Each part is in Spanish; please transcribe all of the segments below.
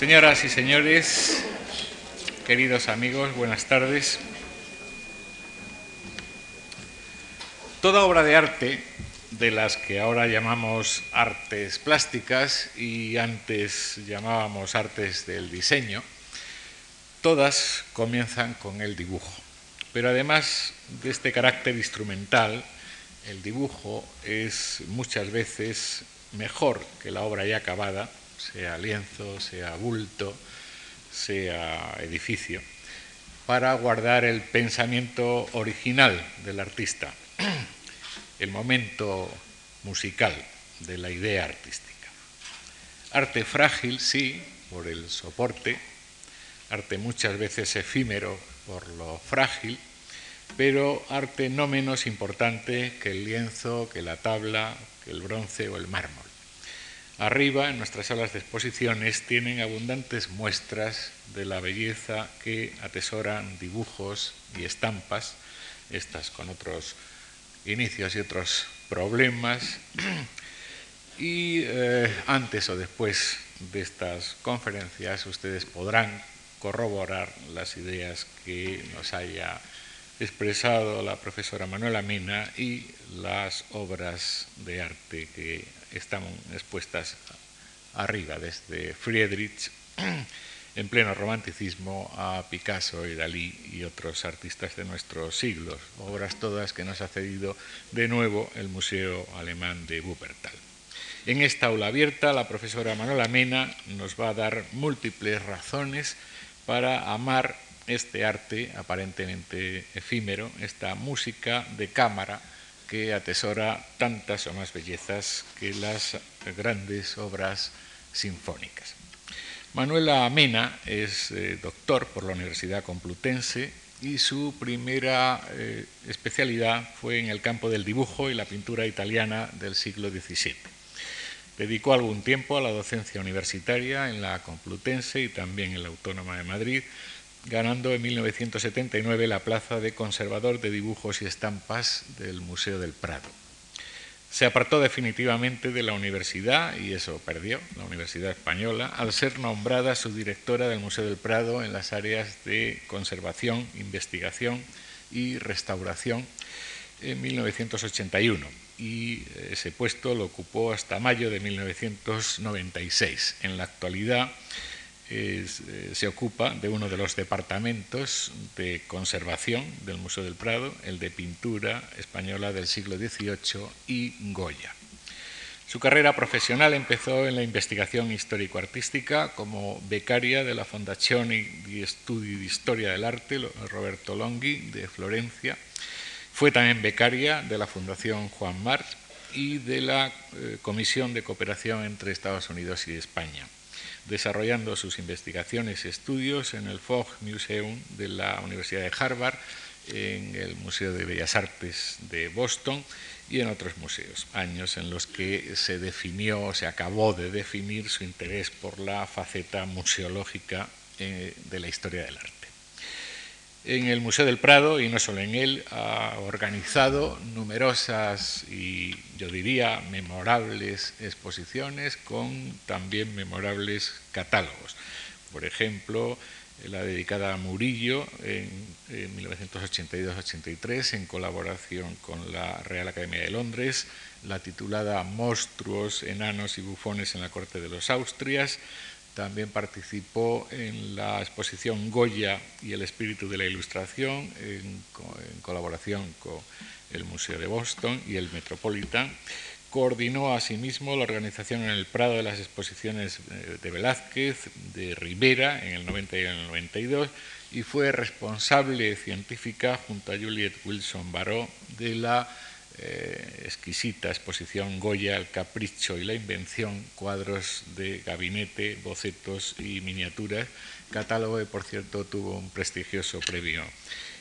Señoras y señores, queridos amigos, buenas tardes. Toda obra de arte, de las que ahora llamamos artes plásticas y antes llamábamos artes del diseño, todas comienzan con el dibujo. Pero además de este carácter instrumental, el dibujo es muchas veces mejor que la obra ya acabada sea lienzo, sea bulto, sea edificio, para guardar el pensamiento original del artista, el momento musical de la idea artística. Arte frágil, sí, por el soporte, arte muchas veces efímero por lo frágil, pero arte no menos importante que el lienzo, que la tabla, que el bronce o el mármol. Arriba, en nuestras salas de exposiciones, tienen abundantes muestras de la belleza que atesoran dibujos y estampas, estas con otros inicios y otros problemas. Y eh, antes o después de estas conferencias ustedes podrán corroborar las ideas que nos haya expresado la profesora Manuela Mina y las obras de arte que están expuestas arriba, desde Friedrich en pleno romanticismo a Picasso y Dalí y otros artistas de nuestros siglos, obras todas que nos ha cedido de nuevo el Museo Alemán de Wuppertal. En esta aula abierta, la profesora Manuela Mena nos va a dar múltiples razones para amar este arte aparentemente efímero, esta música de cámara que atesora tantas o más bellezas que las grandes obras sinfónicas. Manuela Mena es eh, doctor por la Universidad Complutense y su primera eh, especialidad fue en el campo del dibujo y la pintura italiana del siglo XVII. Dedicó algún tiempo a la docencia universitaria en la Complutense y también en la Autónoma de Madrid, ganando en 1979 la plaza de conservador de dibujos y estampas del Museo del Prado. Se apartó definitivamente de la universidad, y eso perdió, la Universidad Española, al ser nombrada subdirectora del Museo del Prado en las áreas de conservación, investigación y restauración en 1981 y ese puesto lo ocupó hasta mayo de 1996. En la actualidad eh, se ocupa de uno de los departamentos de conservación del Museo del Prado, el de pintura española del siglo XVIII y Goya. Su carrera profesional empezó en la investigación histórico-artística como becaria de la Fondazione di Studi di Storia del Arte Roberto Longhi de Florencia. Fue también becaria de la Fundación Juan March y de la eh, Comisión de Cooperación entre Estados Unidos y España desarrollando sus investigaciones y estudios en el Fogg Museum de la Universidad de Harvard, en el Museo de Bellas Artes de Boston y en otros museos, años en los que se definió, se acabó de definir su interés por la faceta museológica eh, de la historia del arte en el Museo del Prado, y no solo en él, ha organizado numerosas y yo diría memorables exposiciones con también memorables catálogos. Por ejemplo, la dedicada a Murillo en, 1982-83 en colaboración con la Real Academia de Londres, la titulada Monstruos, Enanos y Bufones en la Corte de los Austrias, también participó en la exposición Goya y el espíritu de la ilustración en, colaboración con el Museo de Boston y el Metropolitan. Coordinó asimismo la organización en el Prado de las exposiciones eh, de Velázquez, de Rivera en el 90 y en el 92 y fue responsable científica junto a Juliet Wilson Baró de la eh, exquisita exposición Goya, el capricho y la invención, cuadros de gabinete, bocetos y miniaturas, catálogo que por cierto tuvo un prestigioso premio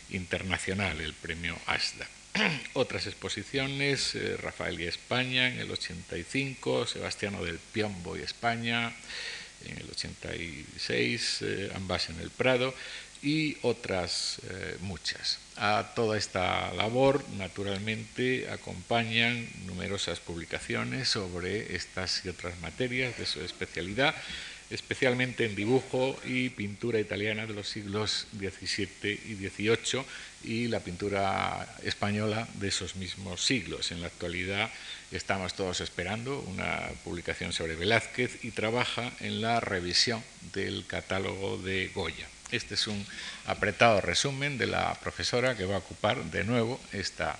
internacional, el premio ASDA. Otras exposiciones, eh, Rafael y España en el 85, Sebastiano del Piombo y España en el 86, eh, ambas en el Prado, y otras eh, muchas. A toda esta labor, naturalmente, acompañan numerosas publicaciones sobre estas y otras materias de su especialidad. especialmente en dibujo y pintura italiana de los siglos XVII y XVIII y la pintura española de esos mismos siglos. En la actualidad estamos todos esperando una publicación sobre Velázquez y trabaja en la revisión del catálogo de Goya. Este es un apretado resumen de la profesora que va a ocupar de nuevo esta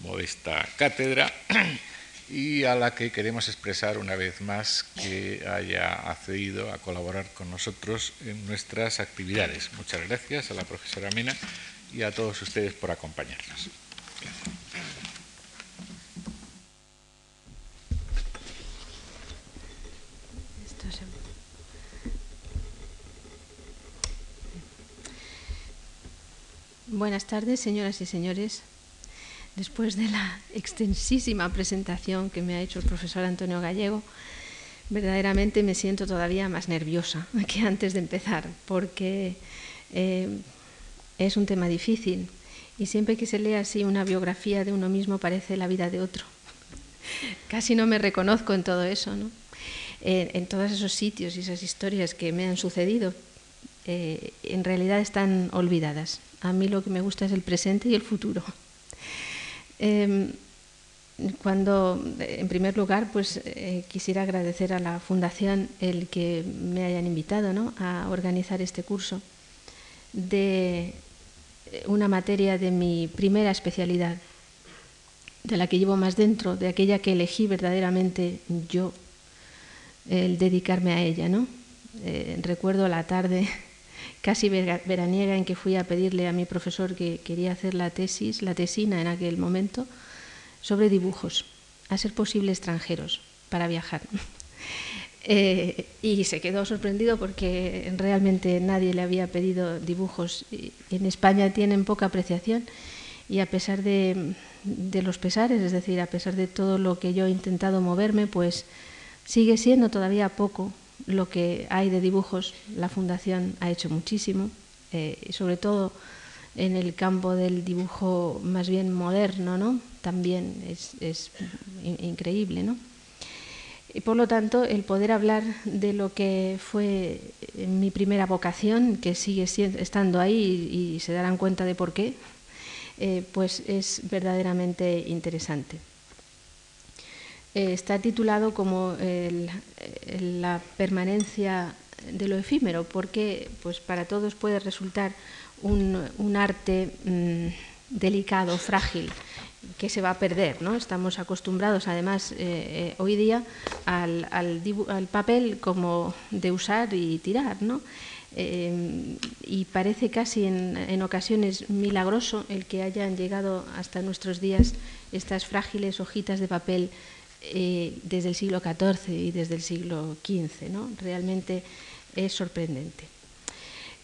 modesta cátedra y a la que queremos expresar una vez más que haya accedido a colaborar con nosotros en nuestras actividades. Muchas gracias a la profesora Mena y a todos ustedes por acompañarnos. Buenas tardes, señoras y señores. Después de la extensísima presentación que me ha hecho el profesor Antonio Gallego, verdaderamente me siento todavía más nerviosa que antes de empezar, porque eh, es un tema difícil y siempre que se lee así una biografía de uno mismo parece la vida de otro. Casi no me reconozco en todo eso, ¿no? Eh, en todos esos sitios y esas historias que me han sucedido, eh, en realidad están olvidadas. A mí lo que me gusta es el presente y el futuro. Em, cuando, en primer lugar, pues eh, quisiera agradecer a la Fundación el que me hayan invitado a organizar este curso de una materia de mi primera especialidad, de la que llevo más dentro, de aquella que elegí verdaderamente yo, el dedicarme a ella. ¿no? Eh, recuerdo la tarde casi veraniega en que fui a pedirle a mi profesor que quería hacer la tesis, la tesina en aquel momento, sobre dibujos, a ser posible extranjeros, para viajar. Eh, y se quedó sorprendido porque realmente nadie le había pedido dibujos. En España tienen poca apreciación y a pesar de, de, los pesares, es decir, a pesar de todo lo que yo he intentado moverme, pues sigue siendo todavía poco lo que hay de dibujos, la Fundación ha hecho muchísimo, eh, sobre todo en el campo del dibujo más bien moderno, ¿no? También es, increíble, ¿no? Y por lo tanto, el poder hablar de lo que fue mi primera vocación, que sigue estando ahí y, se darán cuenta de por qué, eh, pues es verdaderamente interesante. Eh, está titulado como la permanencia de lo efímero, porque pues, para todos puede resultar un, arte mm, delicado, frágil, que se va a perder. ¿no? Estamos acostumbrados, además, eh, eh, hoy día al, papel como de usar y tirar. ¿no? y parece casi en, en, ocasiones milagroso el que hayan llegado hasta nuestros días estas frágiles hojitas de papel eh, desde el siglo XIV y desde el siglo XV. ¿no? Realmente es sorprendente.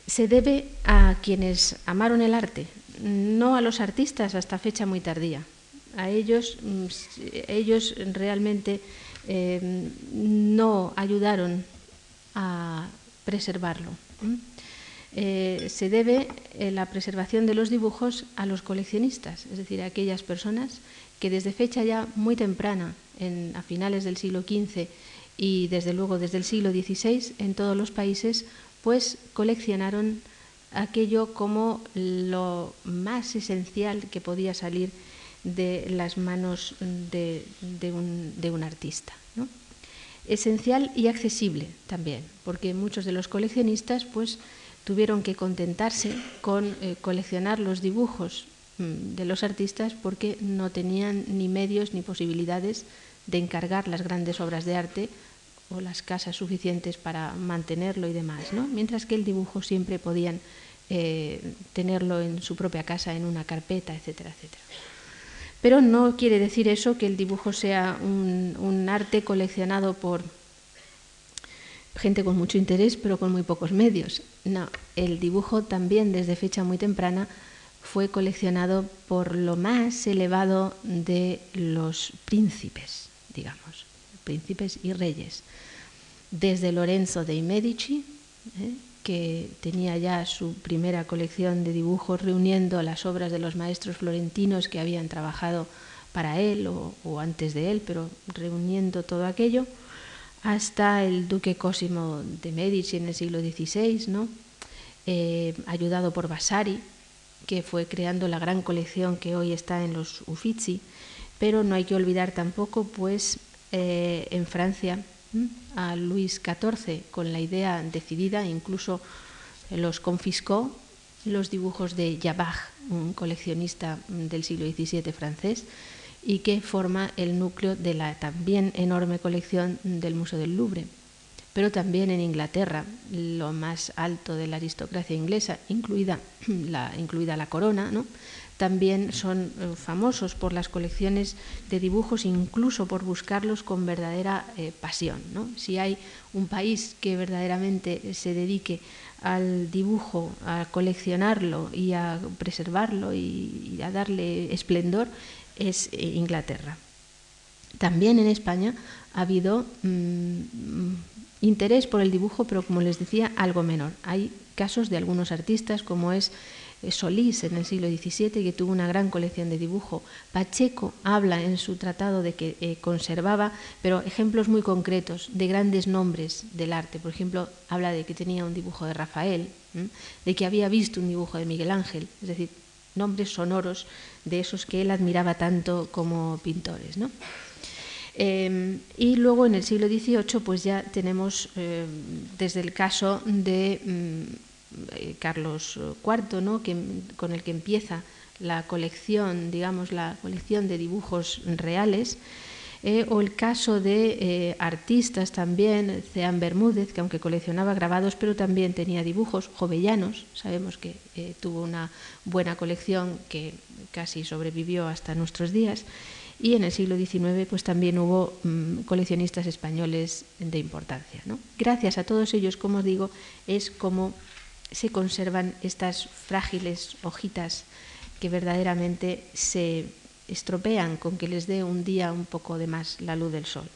Se debe a quienes amaron el arte, no a los artistas hasta fecha muy tardía. A ellos, mm, ellos realmente eh, no ayudaron a preservarlo. Eh, se debe la preservación de los dibujos a los coleccionistas, es decir, a aquellas personas que desde fecha ya muy temprana a finales del siglo XV y desde luego desde el siglo XVI en todos los países, pues coleccionaron aquello como lo más esencial que podía salir de las manos de, un, artista. Esencial y accesible también, porque muchos de los coleccionistas pues, tuvieron que contentarse con eh, coleccionar los dibujos mm, de los artistas porque no tenían ni medios ni posibilidades de encargar las grandes obras de arte o las casas suficientes para mantenerlo y demás, ¿no? mientras que el dibujo siempre podían eh, tenerlo en su propia casa, en una carpeta, etcétera, etcétera. Pero no quiere decir eso que el dibujo sea un, un arte coleccionado por gente con mucho interés, pero con muy pocos medios. No, el dibujo también desde fecha muy temprana fue coleccionado por lo más elevado de los príncipes digamos, príncipes y reyes. Desde Lorenzo de Medici, ¿eh? que tenía ya su primera colección de dibujos reuniendo las obras de los maestros florentinos que habían trabajado para él o, antes de él, pero reuniendo todo aquello, hasta el duque Cosimo de Medici en el siglo XVI, ¿no? Eh, ayudado por Vasari, que fue creando la gran colección que hoy está en los Uffizi, pero no hay que olvidar tampoco, pues, eh, en Francia a Luis XIV con la idea decidida, incluso los confiscó los dibujos de Jabach, un coleccionista del siglo XVII francés, y que forma el núcleo de la también enorme colección del Museo del Louvre. Pero también en Inglaterra, lo más alto de la aristocracia inglesa, incluida la corona, ¿no? También son eh, famosos por las colecciones de dibujos, incluso por buscarlos con verdadera eh, pasión. Si hay un país que verdaderamente se dedique al dibujo, a coleccionarlo y a preservarlo y, a darle esplendor, es eh, Inglaterra. También en España ha habido mm, interés por el dibujo, pero como les decía, algo menor. Hay casos de algunos artistas, como es Solís en el siglo XVII, que tuvo una gran colección de dibujo. Pacheco habla en su tratado de que eh, conservaba, pero ejemplos muy concretos de grandes nombres del arte. Por ejemplo, habla de que tenía un dibujo de Rafael, de que había visto un dibujo de Miguel Ángel, es decir, nombres sonoros de esos que él admiraba tanto como pintores. Em, y luego en el siglo XVIII pues ya tenemos em, desde el caso de mm, eh, Carlos IV, ¿no? que, con el que empieza la colección, digamos, la colección de dibujos reales, eh, o el caso de eh, artistas también, Ceán Bermúdez, que aunque coleccionaba grabados, pero también tenía dibujos jovellanos, sabemos que tuvo una buena colección que casi sobrevivió hasta nuestros días, y en el siglo XIX pues también hubo mm, coleccionistas españoles de importancia. Gracias a todos ellos, como os digo, es como se conservan estas frágiles hojitas que verdaderamente se estropean con que les dé un día un poco de más la luz del sol.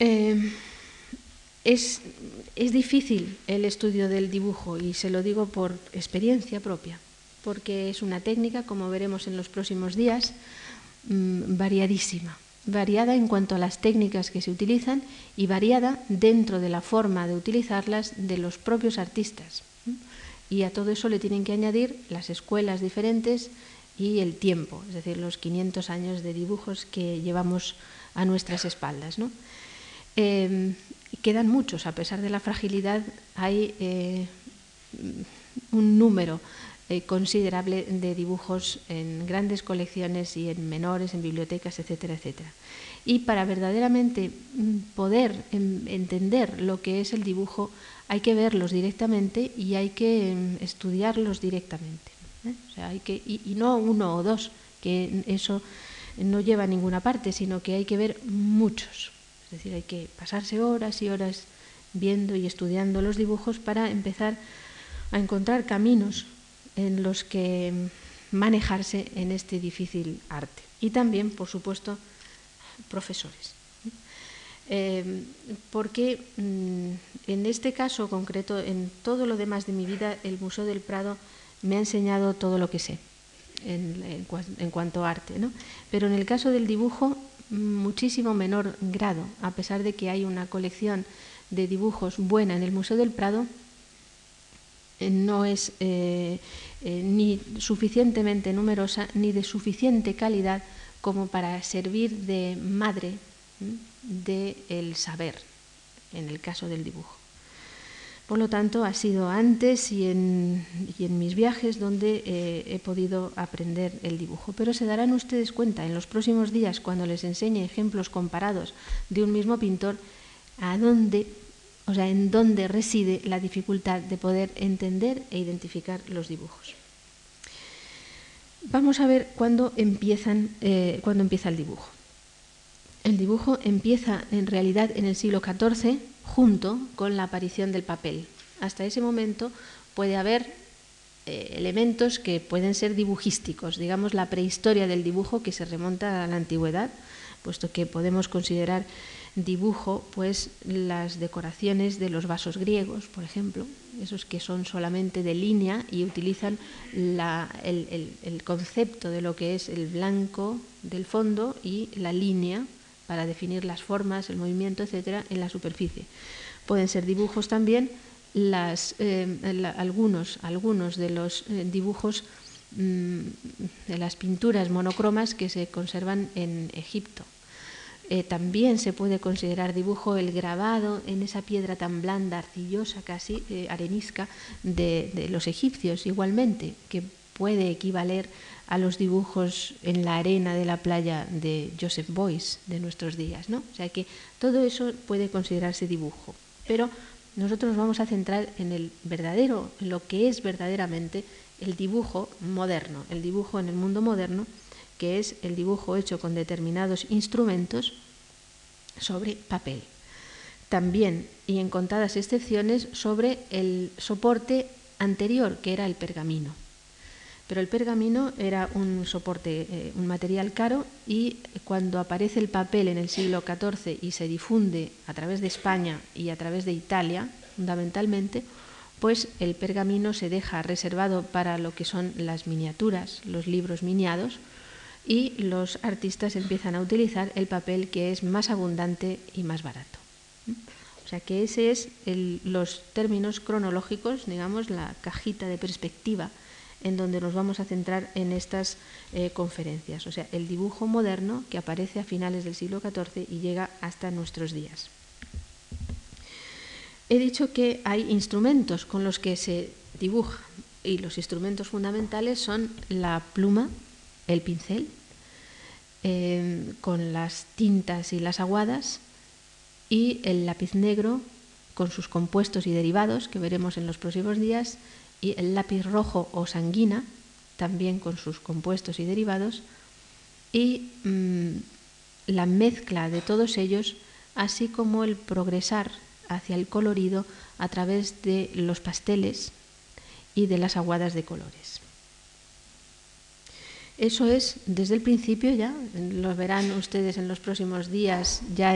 Eh, es, es difícil el estudio del dibujo y se lo digo por experiencia propia, porque es una técnica, como veremos en los próximos días, mm, variadísima variada en cuanto a las técnicas que se utilizan y variada dentro de la forma de utilizarlas de los propios artistas. Y a todo eso le tienen que añadir las escuelas diferentes y el tiempo, es decir, los 500 años de dibujos que llevamos a nuestras espaldas. Em, quedan muchos, a pesar de la fragilidad, hay eh, un número eh, considerable de dibujos en grandes colecciones y en menores, en bibliotecas, etcétera, etcétera. Y para verdaderamente mm, poder entender lo que es el dibujo, hay que verlos directamente y hay que em, estudiarlos directamente. ¿eh? hay que, y, no uno o dos, que eso no lleva a ninguna parte, sino que hay que ver muchos. Es decir, hay que pasarse horas y horas viendo y estudiando los dibujos para empezar a encontrar caminos en los que manejarse en este difícil arte. Y también, por supuesto, profesores. Eh, porque mm, en este caso concreto, en todo lo demás de mi vida, el Museo del Prado me ha enseñado todo lo que sé en, cuanto a arte. Pero en el caso del dibujo, muchísimo menor grado, a pesar de que hay una colección de dibujos buena en el Museo del Prado, no es eh, eh, ni suficientemente numerosa ni de suficiente calidad como para servir de madre del saber, en el caso del dibujo. Por lo tanto, ha sido antes y en, mis viajes donde he podido aprender el dibujo. Pero se darán ustedes cuenta en los próximos días, cuando les enseñe ejemplos comparados de un mismo pintor, a dónde o sea, en dónde reside la dificultad de poder entender e identificar los dibujos. Vamos a ver cuándo, empiezan, eh, empieza el dibujo. El dibujo empieza en realidad en el siglo XIV junto con la aparición del papel. Hasta ese momento puede haber eh, elementos que pueden ser dibujísticos, digamos la prehistoria del dibujo que se remonta a la antigüedad, puesto que podemos considerar dibujo pues las decoraciones de los vasos griegos, por ejemplo, esos que son solamente de línea y utilizan el, concepto de lo que es el blanco del fondo y la línea para definir las formas, el movimiento, etcétera, en la superficie. Pueden ser dibujos también eh, algunos, algunos de los eh, dibujos mm, de las pinturas monocromas que se conservan en Egipto. Eh, también se puede considerar dibujo el grabado en esa piedra tan blanda, arcillosa casi, arenisca, de, de, los egipcios igualmente, que puede equivaler a los dibujos en la arena de la playa de Joseph Boyce de nuestros días. ¿no? O sea que todo eso puede considerarse dibujo. Pero nosotros nos vamos a centrar en el verdadero, en lo que es verdaderamente el dibujo moderno, el dibujo en el mundo moderno, que es el dibujo hecho con determinados instrumentos sobre papel. También, y en contadas excepciones, sobre el soporte anterior, que era el pergamino. Pero el pergamino era un soporte, eh, un material caro y cuando aparece el papel en el siglo XIV y se difunde a través de España y a través de Italia, fundamentalmente, pues el pergamino se deja reservado para lo que son las miniaturas, los libros miniados, y los artistas empiezan a utilizar el papel que es más abundante y más barato. O sea que ese es los términos cronológicos, digamos, la cajita de perspectiva en donde nos vamos a centrar en estas eh, conferencias, o sea, el dibujo moderno que aparece a finales del siglo XIV y llega hasta nuestros días. He dicho que hay instrumentos con los que se dibuja y los instrumentos fundamentales son la pluma, el pincel, eh, con las tintas y las aguadas y el lápiz negro con sus compuestos y derivados que veremos en los próximos días y el lápiz rojo o sanguina, también con sus compuestos y derivados, y mm, la mezcla de todos ellos, así como el progresar hacia el colorido a través de los pasteles y de las aguadas de colores. Eso es desde el principio ya, lo verán ustedes en los próximos días, ya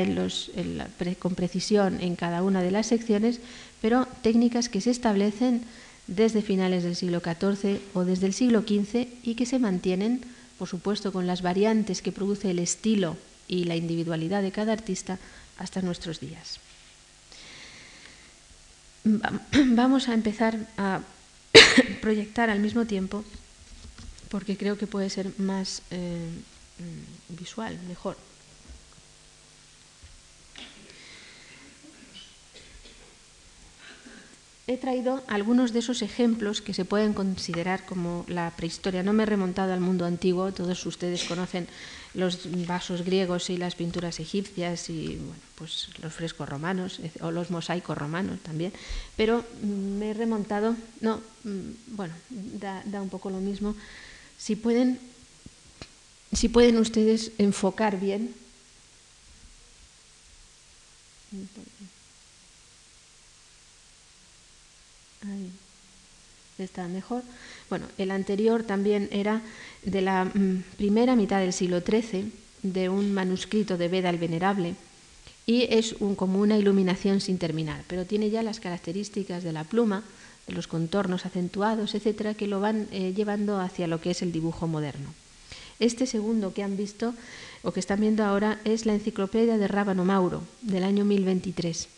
con precisión en cada una de las secciones, pero técnicas que se establecen desde finales del siglo XIV o desde el siglo XV y que se mantienen, por supuesto, con las variantes que produce el estilo y la individualidad de cada artista hasta nuestros días. Vamos a empezar a proyectar al mismo tiempo porque creo que puede ser más eh, visual, mejor. he traído algunos de esos ejemplos que se pueden considerar como la prehistoria. No me he remontado al mundo antiguo, todos ustedes conocen los vasos griegos y las pinturas egipcias y bueno, pues los frescos romanos o los mosaicos romanos también, pero mm, me he remontado, no, mm, bueno, da, da un poco lo mismo. Si pueden, si pueden ustedes enfocar bien. Ahí está mejor. Bueno, el anterior también era de la mm, primera mitad del siglo XIII, de un manuscrito de Beda el Venerable, y es un, como una iluminación sin terminar, pero tiene ya las características de la pluma, los contornos acentuados, etcétera, que lo van eh, llevando hacia lo que es el dibujo moderno. Este segundo que han visto o que están viendo ahora es la enciclopedia de Rábano Mauro del año 1023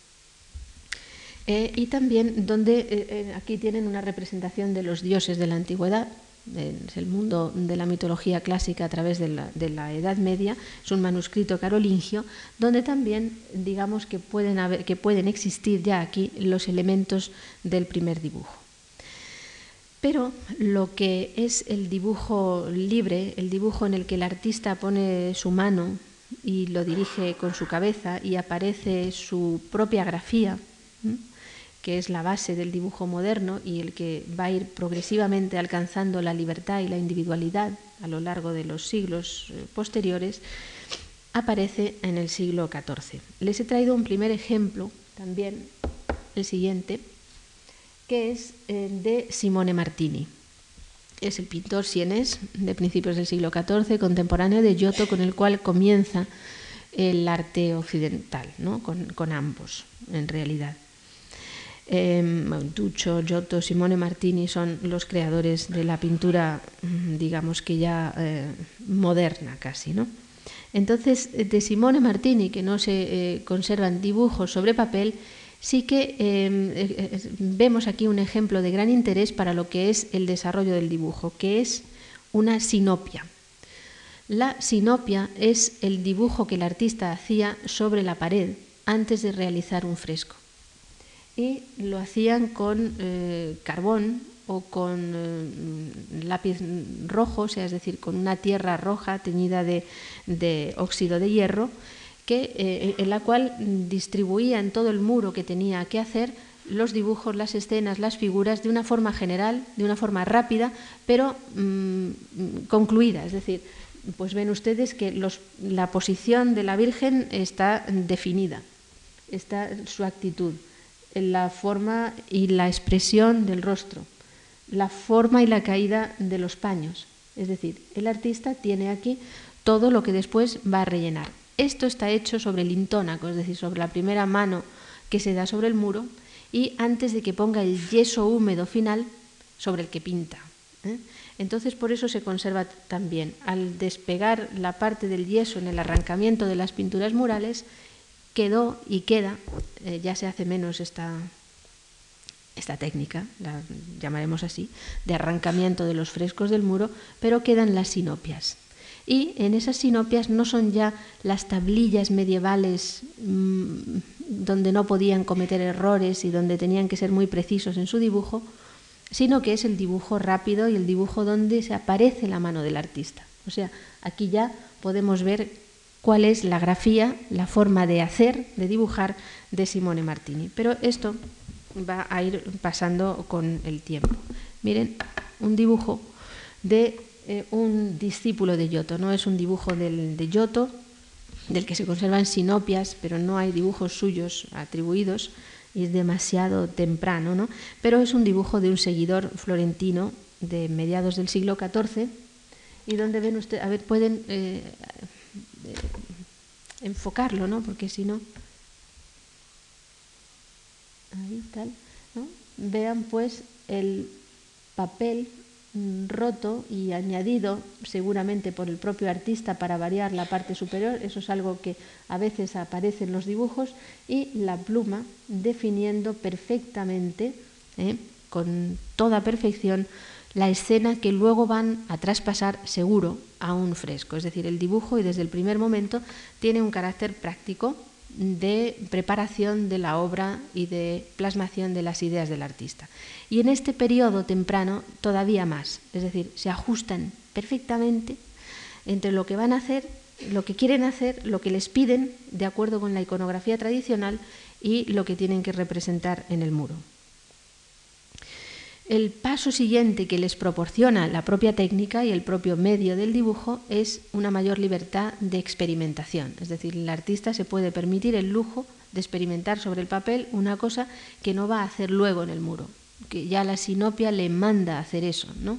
eh, y también donde eh, aquí tienen una representación de los dioses de la antigüedad, es el mundo de la mitología clásica a través de la, Edad Media, es un manuscrito carolingio, donde también digamos que pueden, haber, que pueden existir ya aquí los elementos del primer dibujo. Pero lo que es el dibujo libre, el dibujo en el que el artista pone su mano y lo dirige con su cabeza y aparece su propia grafía, que es la base del dibujo moderno y el que va a ir progresivamente alcanzando la libertad y la individualidad a lo largo de los siglos eh, posteriores, aparece en el siglo XIV. Les he traído un primer ejemplo, también el siguiente, que es eh, de Simone Martini. Es el pintor sienés de principios del siglo XIV, contemporáneo de Giotto, con el cual comienza el arte occidental, ¿no? con, con ambos, en realidad. Eh, Giotto, Simone Martini son los creadores de la pintura, mm, digamos que ya eh, moderna casi, ¿no? Entonces, de Simone Martini, que no se eh, conservan dibujos sobre papel, sí que em, eh, vemos aquí un ejemplo de gran interés para lo que es el desarrollo del dibujo, que es una sinopia. La sinopia es el dibujo que el artista hacía sobre la pared antes de realizar un fresco. Y lo hacían con eh, carbón o con eh, lápiz rojo, sea, es decir, con una tierra roja teñida de, óxido de hierro, que, eh, en la cual distribuía en todo el muro que tenía que hacer los dibujos, las escenas, las figuras de una forma general, de una forma rápida, pero mm, concluida. Es decir, pues ven ustedes que la posición de la Virgen está definida, está su actitud, la forma y la expresión del rostro, la forma y la caída de los paños. Es decir, el artista tiene aquí todo lo que después va a rellenar. Esto está hecho sobre el intónaco, es decir, sobre la primera mano que se da sobre el muro y antes de que ponga el yeso húmedo final sobre el que pinta. ¿eh? Entonces por eso se conserva también. Al despegar la parte del yeso en el arrancamiento de las pinturas murales, quedó y queda, eh, ya se hace menos esta, esta técnica, la llamaremos así, de arrancamiento de los frescos del muro, pero quedan las sinopias. Y en esas sinopias no son ya las tablillas medievales mm, donde no podían cometer errores y donde tenían que ser muy precisos en su dibujo, sino que es el dibujo rápido y el dibujo donde se aparece la mano del artista. O sea, aquí ya podemos ver cuál es la grafía, la forma de hacer, de dibujar de Simone Martini. Pero esto va a ir pasando con el tiempo. Miren, un dibujo de eh, un discípulo de Giotto, no es un dibujo del, de Giotto, del que se conservan sinopias, pero no hay dibujos suyos atribuidos, y es demasiado temprano, ¿no? Pero es un dibujo de un seguidor florentino de mediados del siglo XIV y donde ven ustedes, a ver, pueden eh, enfocarlo, ¿no? Porque si ¿no? Vean pues el papel roto y añadido seguramente por el propio artista para variar la parte superior, eso es algo que a veces aparece en los dibujos, y la pluma definiendo perfectamente, ¿eh? con toda perfección, la escena que luego van a traspasar seguro a un fresco. Es decir, el dibujo y desde el primer momento tiene un carácter práctico de preparación de la obra y de plasmación de las ideas del artista. Y en este periodo temprano todavía más, es decir, se ajustan perfectamente entre lo que van a hacer, lo que quieren hacer, lo que les piden de acuerdo con la iconografía tradicional y lo que tienen que representar en el muro. El paso siguiente que les proporciona la propia técnica y el propio medio del dibujo es una mayor libertad de experimentación. Es decir, el artista se puede permitir el lujo de experimentar sobre el papel una cosa que no va a hacer luego en el muro, que ya la sinopia le manda a hacer eso, ¿no?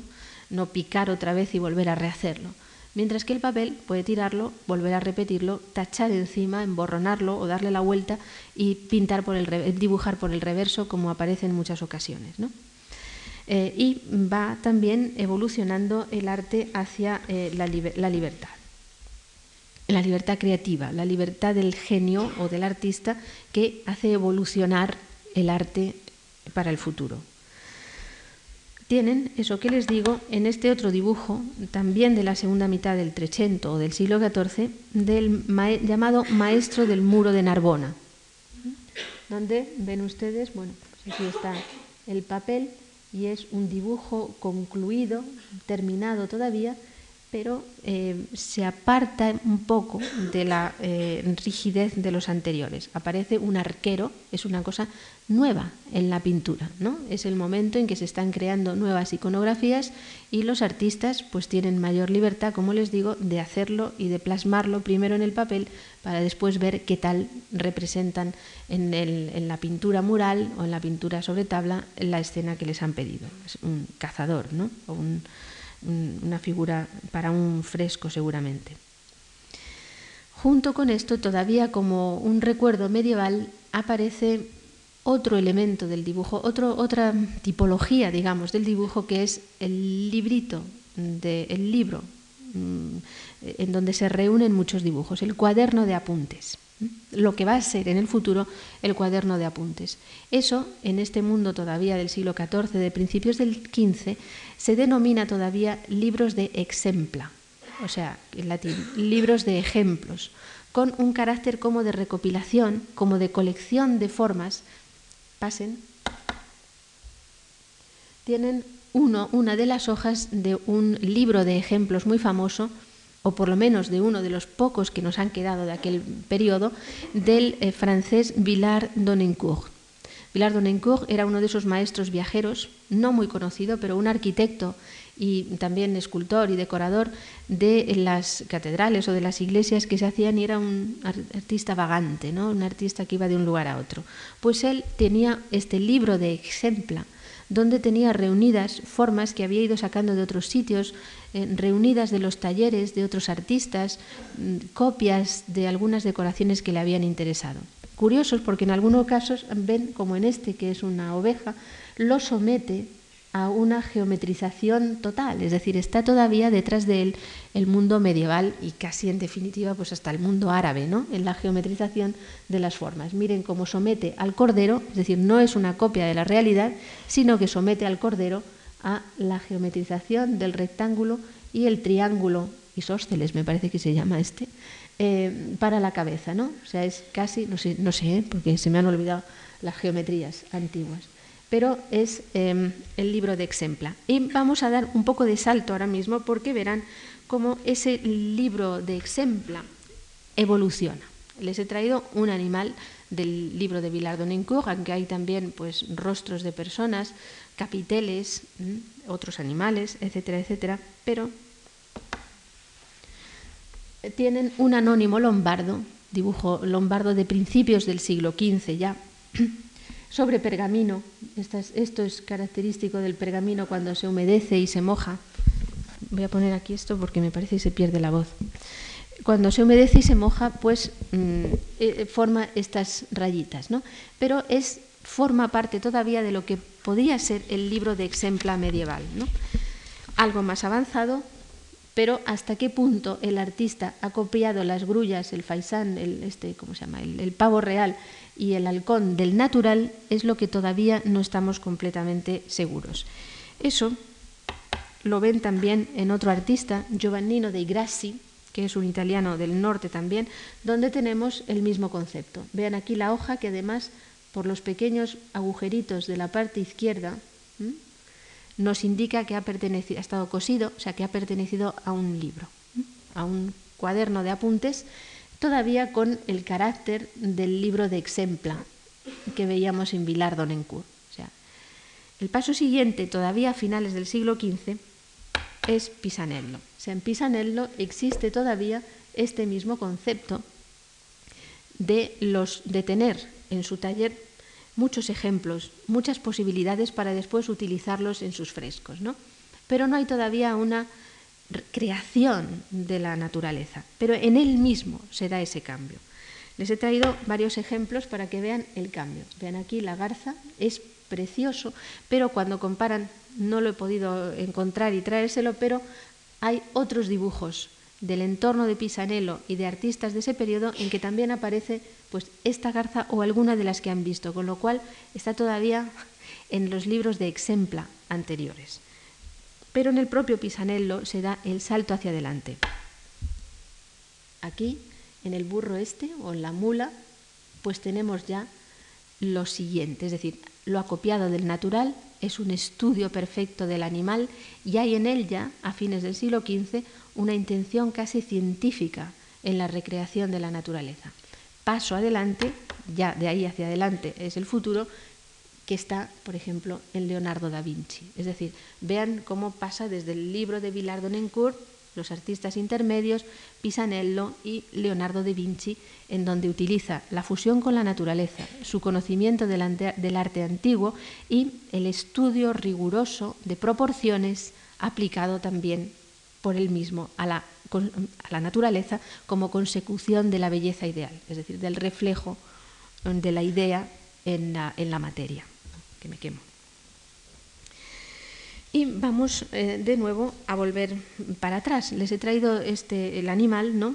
No picar otra vez y volver a rehacerlo. Mientras que el papel puede tirarlo, volver a repetirlo, tachar encima, emborronarlo o darle la vuelta y pintar por el dibujar por el reverso como aparece en muchas ocasiones, ¿no? Eh, y va también evolucionando el arte hacia eh, la, libertad. La libertad creativa, la libertad del genio o del artista que hace evolucionar el arte para el futuro. Tienen, eso que les digo, en este otro dibujo, también de la segunda mitad del Trecento o del siglo XIV, del llamado Maestro del Muro de Narbona, donde ven ustedes, bueno, pues aquí está el papel y es un dibujo concluido, terminado todavía, pero eh, se aparta un poco de la eh, rigidez de los anteriores. Aparece un arquero, es una cosa nueva en la pintura, ¿no? Es el momento en que se están creando nuevas iconografías y los artistas pues tienen mayor libertad, como les digo, de hacerlo y de plasmarlo primero en el papel para después ver qué tal representan en, en la pintura mural o en la pintura sobre tabla la escena que les han pedido. Es un cazador, ¿no? O un, una figura para un fresco seguramente. Junto con esto, todavía como un recuerdo medieval, aparece otro elemento del dibujo, otra tipología, digamos, del dibujo, que es el librito, el libro mm, en donde se reúnen muchos dibujos, el cuaderno de apuntes, lo que va a ser en el futuro el cuaderno de apuntes. Eso, en este mundo todavía del siglo XIV, de principios del XV, se denomina todavía libros de exempla, o sea, en latín, libros de ejemplos, con un carácter como de recopilación, como de colección de formas. Pasen. Tienen uno, una de las hojas de un libro de ejemplos muy famoso, o por lo menos de uno de los pocos que nos han quedado de aquel periodo, del eh, francés Villard Donencourt. Villard Donencourt era uno de esos maestros viajeros, no muy conocido, pero un arquitecto y también escultor y decorador de las catedrales o de las iglesias que se hacían y era un artista vagante, ¿no? un artista que iba de un lugar a otro. Pues él tenía este libro de ejempla donde tenía reunidas formas que había ido sacando de otros sitios, eh, reunidas de los talleres de otros artistas, mm, copias de algunas decoraciones que le habían interesado. Curiosos porque en algunos casos ven, como en este que es una oveja, lo somete a una geometrización total, es decir, está todavía detrás de él el mundo medieval y casi en definitiva pues hasta el mundo árabe, ¿no? En la geometrización de las formas. Miren cómo somete al cordero, es decir, no es una copia de la realidad, sino que somete al cordero a la geometrización del rectángulo y el triángulo isósceles, me parece que se llama este, eh, para la cabeza, ¿no? O sea, es casi, no sé, no sé, ¿eh? porque se me han olvidado las geometrías antiguas pero es em, el libro de Exempla. Y vamos a dar un poco de salto ahora mismo porque verán cómo ese libro de Exempla evoluciona. Les he traído un animal del libro de Bilardo Nencourt, aunque hay también pues, rostros de personas, capiteles, otros animales, etcétera, etcétera, pero tienen un anónimo lombardo, dibujo lombardo de principios del siglo XV ya, sobre pergamino. esto es característico del pergamino cuando se humedece y se moja. Voy a poner aquí esto porque me parece que se pierde la voz. Cuando se humedece y se moja, pues mm, eh, forma estas rayitas, ¿no? Pero es forma parte todavía de lo que podía ser el libro de exempla medieval, ¿no? Algo más avanzado, pero hasta qué punto el artista ha copiado las grullas, el faisán, el este, ¿cómo se llama? el pavo real y el halcón del natural es lo que todavía no estamos completamente seguros. Eso lo ven también en otro artista, Giovannino dei Grassi, que es un italiano del norte también, donde tenemos el mismo concepto. Vean aquí la hoja que además por los pequeños agujeritos de la parte izquierda nos indica que ha, pertenecido, ha estado cosido, o sea que ha pertenecido a un libro, a un cuaderno de apuntes todavía con el carácter del libro de Exempla que veíamos en Vilar Donencourt. O sea, el paso siguiente, todavía a finales del siglo XV, es Pisanello. En Pisanello existe todavía este mismo concepto de, los, de tener en su taller muchos ejemplos, muchas posibilidades para después utilizarlos en sus frescos. ¿no? Pero no hay todavía una creación de la naturaleza, pero en él mismo se da ese cambio. Les he traído varios ejemplos para que vean el cambio. Vean aquí la garza, es precioso, pero cuando comparan, no lo he podido encontrar y traérselo, pero hay otros dibujos del entorno de Pisanello y de artistas de ese periodo en que también aparece pues esta garza o alguna de las que han visto, con lo cual está todavía en los libros de Exempla anteriores pero en el propio Pisanello se da el salto hacia adelante. Aquí, en el burro este o en la mula, pues tenemos ya lo siguiente, es decir, lo acopiado del natural es un estudio perfecto del animal y hay en él ya, a fines del siglo XV, una intención casi científica en la recreación de la naturaleza. Paso adelante, ya de ahí hacia adelante es el futuro, que está, por ejemplo, en Leonardo da Vinci. Es decir, vean cómo pasa desde el libro de Villard Donencourt, los artistas intermedios, Pisanello y Leonardo da Vinci, en donde utiliza la fusión con la naturaleza, su conocimiento del arte antiguo y el estudio riguroso de proporciones aplicado también por él mismo a la, naturaleza como consecución de la belleza ideal, es decir, del reflejo de la idea en la materia que me quemo. Y vamos eh, de nuevo a volver para atrás. Les he traído este, el animal ¿no?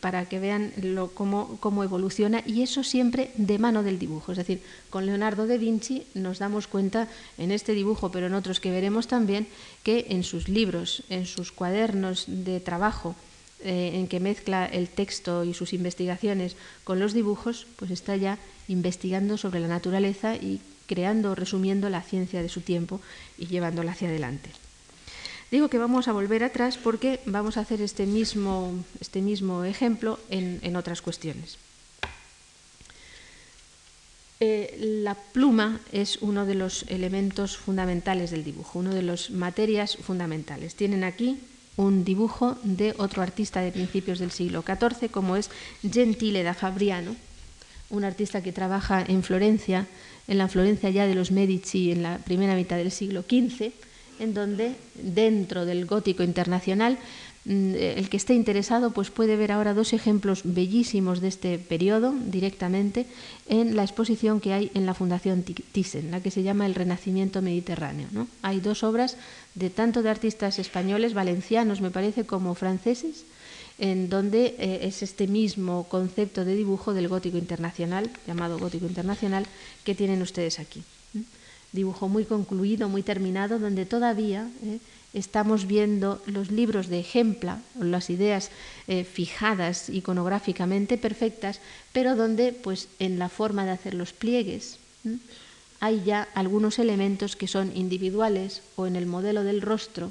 para que vean cómo, cómo, evoluciona y eso siempre de mano del dibujo. Es decir, con Leonardo da Vinci nos damos cuenta en este dibujo, pero en otros que veremos también, que en sus libros, en sus cuadernos de trabajo, eh, en que mezcla el texto y sus investigaciones con los dibujos, pues está ya investigando sobre la naturaleza y creando, resumiendo la ciencia de su tiempo y llevándola hacia adelante. Digo que vamos a volver atrás porque vamos a hacer este mismo, este mismo ejemplo en, otras cuestiones. Eh, la pluma es uno de los elementos fundamentales del dibujo, una de las materias fundamentales. Tienen aquí un dibujo de otro artista de principios del siglo XIV, como es Gentile da Fabriano, un artista que trabaja en Florencia en la Florencia ya de los Medici en la primera mitad del siglo XV, en donde dentro del gótico internacional mm, el que esté interesado pues puede ver ahora dos ejemplos bellísimos de este periodo directamente en la exposición que hay en la Fundación Thyssen, la que se llama El Renacimiento Mediterráneo. ¿no? Hay dos obras de tanto de artistas españoles, valencianos me parece, como franceses, en donde eh, es este mismo concepto de dibujo del gótico internacional, llamado gótico internacional, que tienen ustedes aquí. Dibujo muy concluido, muy terminado, donde todavía eh, estamos viendo los libros de ejemplo, las ideas eh, fijadas iconográficamente perfectas, pero donde pues, en la forma de hacer los pliegues hay ya algunos elementos que son individuales o en el modelo del rostro,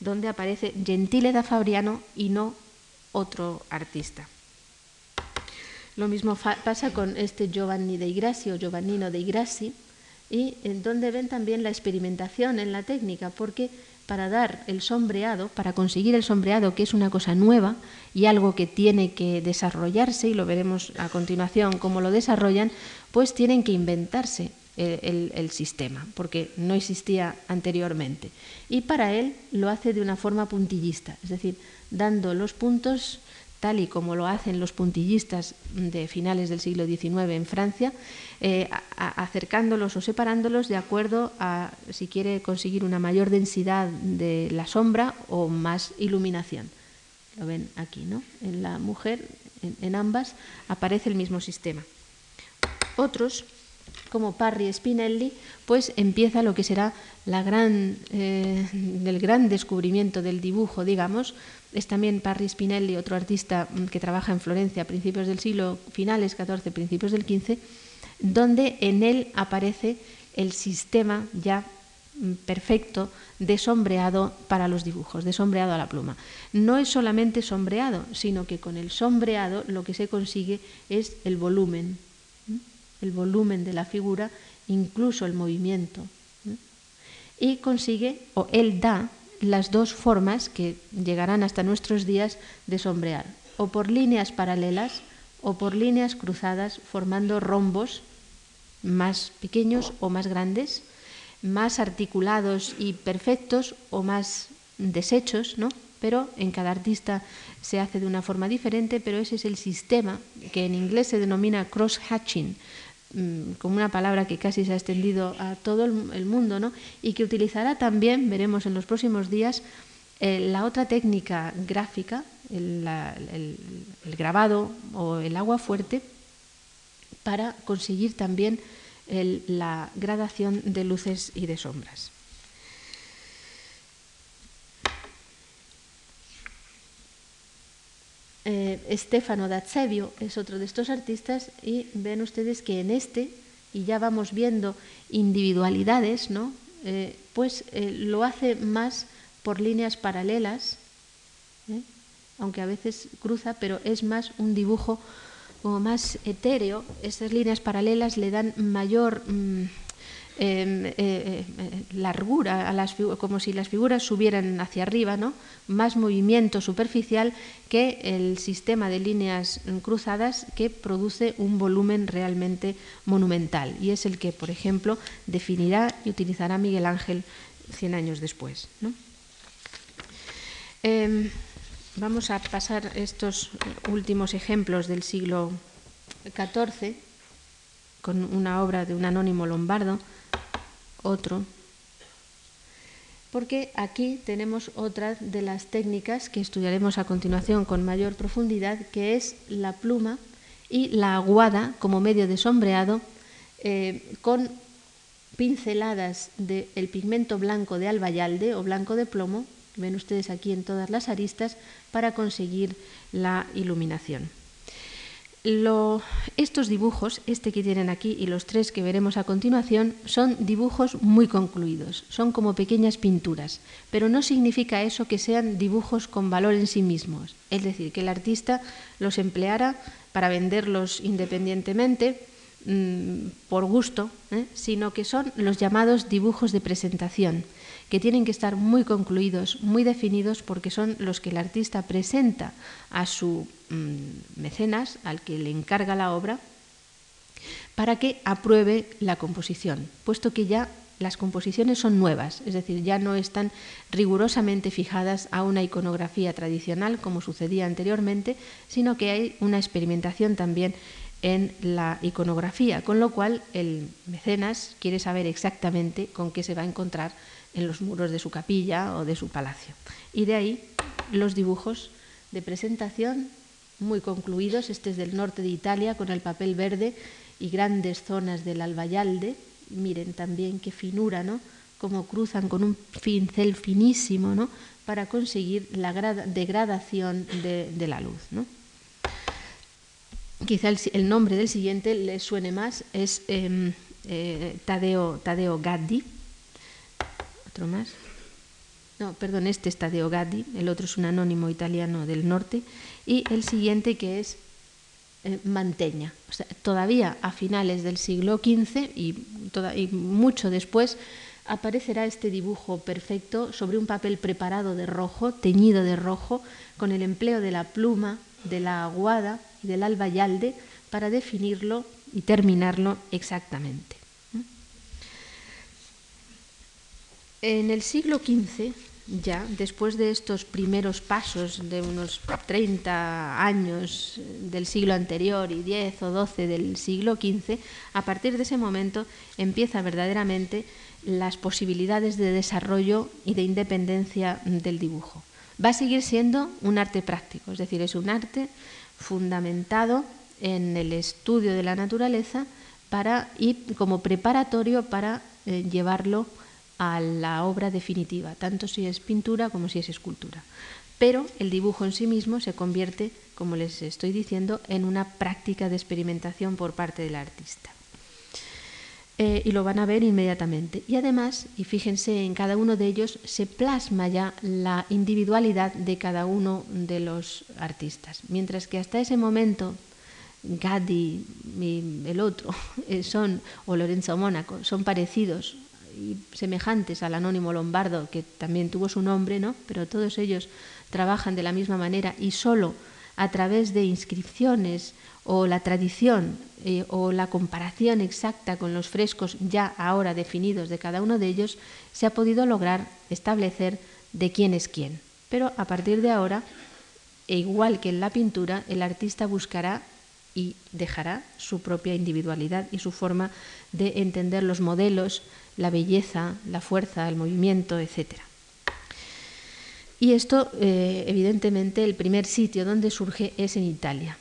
donde aparece Gentile da Fabriano y no otro artista. Lo mismo pasa con este Giovanni de Grassi o Giovannino de Grassi, y en donde ven también la experimentación en la técnica, porque para dar el sombreado, para conseguir el sombreado, que es una cosa nueva y algo que tiene que desarrollarse, y lo veremos a continuación cómo lo desarrollan, pues tienen que inventarse el, el, sistema, porque no existía anteriormente. Y para él lo hace de una forma puntillista, es decir, dando los puntos tal y como lo hacen los puntillistas de finales del siglo XIX en Francia, eh, acercándolos o separándolos de acuerdo a si quiere conseguir una mayor densidad de la sombra o más iluminación. Lo ven aquí, ¿no? En la mujer, en, ambas, aparece el mismo sistema. Otros, como Parry Spinelli, pues empieza lo que será eh, el gran descubrimiento del dibujo, digamos, es también Parry Spinelli, otro artista mm, que trabaja en Florencia a principios del siglo, finales XIV, principios del XV, donde en él aparece el sistema ya mm, perfecto de sombreado para los dibujos, de sombreado a la pluma. No es solamente sombreado, sino que con el sombreado lo que se consigue es el volumen, el volumen de la figura, incluso el movimiento. Y consigue, o él da, las dos formas que llegarán hasta nuestros días de sombrear, o por líneas paralelas o por líneas cruzadas formando rombos más pequeños o más grandes, más articulados y perfectos o más deshechos, ¿no? Pero en cada artista se hace de una forma diferente, pero ese es el sistema que en inglés se denomina cross-hatching, como una palabra que casi se ha extendido a todo el mundo, ¿no? y que utilizará también, veremos en los próximos días, eh, la otra técnica gráfica, el, grabado o el agua fuerte, para conseguir también la gradación de luces y de sombras. Eh, Stefano D'Azzevio es otro de estos artistas y ven ustedes que en este, y ya vamos viendo individualidades, ¿no? Eh, pues eh, lo hace más por líneas paralelas, ¿eh? aunque a veces cruza, pero es más un dibujo como más etéreo. Estas líneas paralelas le dan mayor... Mm, eh, eh, largura, a las, como si las figuras subieran hacia arriba, ¿no? más movimiento superficial que el sistema de líneas cruzadas que produce un volumen realmente monumental y es el que, por ejemplo, definirá y utilizará Miguel Ángel 100 años después. Em, vamos a pasar estos últimos ejemplos del siglo XIV con una obra de un anónimo lombardo otro. porque aquí tenemos otra de las técnicas que estudiaremos a continuación con mayor profundidad, que es la pluma y la aguada como medio de sombreado eh, con pinceladas del pigmento blanco de albayalde o blanco de plomo, ven ustedes aquí en todas las aristas, para conseguir la iluminación estos dibujos, este que tienen aquí y los tres que veremos a continuación, son dibujos muy concluidos, son como pequeñas pinturas, pero no significa eso que sean dibujos con valor en sí mismos, es decir, que el artista los empleara para venderlos independientemente mm, por gusto, ¿eh? sino que son los llamados dibujos de presentación que tienen que estar muy concluidos, muy definidos, porque son los que el artista presenta a su mm, mecenas, al que le encarga la obra, para que apruebe la composición, puesto que ya las composiciones son nuevas, es decir, ya no están rigurosamente fijadas a una iconografía tradicional como sucedía anteriormente, sino que hay una experimentación también en la iconografía, con lo cual el mecenas quiere saber exactamente con qué se va a encontrar en los muros de su capilla o de su palacio. Y de ahí los dibujos de presentación muy concluidos. Este es del norte de Italia con el papel verde y grandes zonas del albayalde. Miren también qué finura, ¿no? Cómo cruzan con un pincel finísimo, ¿no? Para conseguir la degradación de, la luz, ¿no? Quizá el, nombre del siguiente les suene más, es em, eh, Tadeo, Tadeo Gaddi, otro más. No, perdón, este está de Ogadi, el otro es un anónimo italiano del norte, y el siguiente que es eh, Manteña. todavía a finales del siglo XV y, y mucho después aparecerá este dibujo perfecto sobre un papel preparado de rojo, teñido de rojo, con el empleo de la pluma, de la aguada y del albayalde para definirlo y terminarlo exactamente. En el siglo XV, ya después de estos primeros pasos de unos 30 años del siglo anterior y 10 o 12 del siglo XV, a partir de ese momento empieza verdaderamente las posibilidades de desarrollo y de independencia del dibujo. Va a seguir siendo un arte práctico, es decir, es un arte fundamentado en el estudio de la naturaleza para, y como preparatorio para eh, llevarlo a la obra definitiva, tanto si es pintura como si es escultura. Pero el dibujo en sí mismo se convierte, como les estoy diciendo, en una práctica de experimentación por parte del artista. Eh, y lo van a ver inmediatamente. Y además, y fíjense, en cada uno de ellos se plasma ya la individualidad de cada uno de los artistas. Mientras que hasta ese momento Gaddi y el otro eh, son, o Lorenzo Mónaco, son parecidos y semejantes al anónimo lombardo, que también tuvo su nombre, ¿no? pero todos ellos trabajan de la misma manera y solo a través de inscripciones o la tradición eh, o la comparación exacta con los frescos ya ahora definidos de cada uno de ellos, se ha podido lograr establecer de quién es quién. Pero a partir de ahora, e igual que en la pintura, el artista buscará y dejará su propia individualidad y su forma de entender los modelos, la belleza, la fuerza, el movimiento, etc. Y esto, eh, evidentemente, el primer sitio donde surge es en Italia.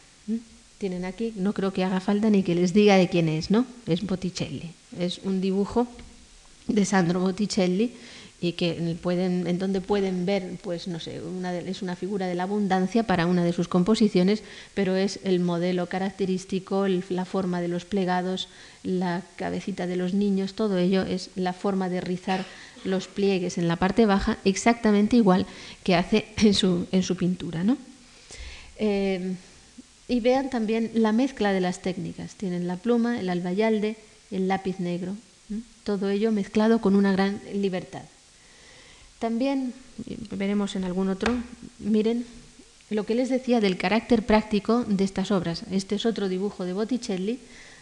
Tienen aquí, no creo que haga falta ni que les diga de quién es, ¿no? Es Botticelli. Es un dibujo de Sandro Botticelli y que pueden, en donde pueden ver, pues no sé, es una figura de la abundancia para una de sus composiciones, pero es el modelo característico, la forma de los plegados, la cabecita de los niños, todo ello es la forma de rizar los pliegues en la parte baja, exactamente igual que hace en su, en su pintura. ¿no? Eh, y vean también la mezcla de las técnicas. Tienen la pluma, el albayalde, el lápiz negro, todo ello mezclado con una gran libertad. También, veremos en algún otro, miren lo que les decía del carácter práctico de estas obras. Este es otro dibujo de Botticelli,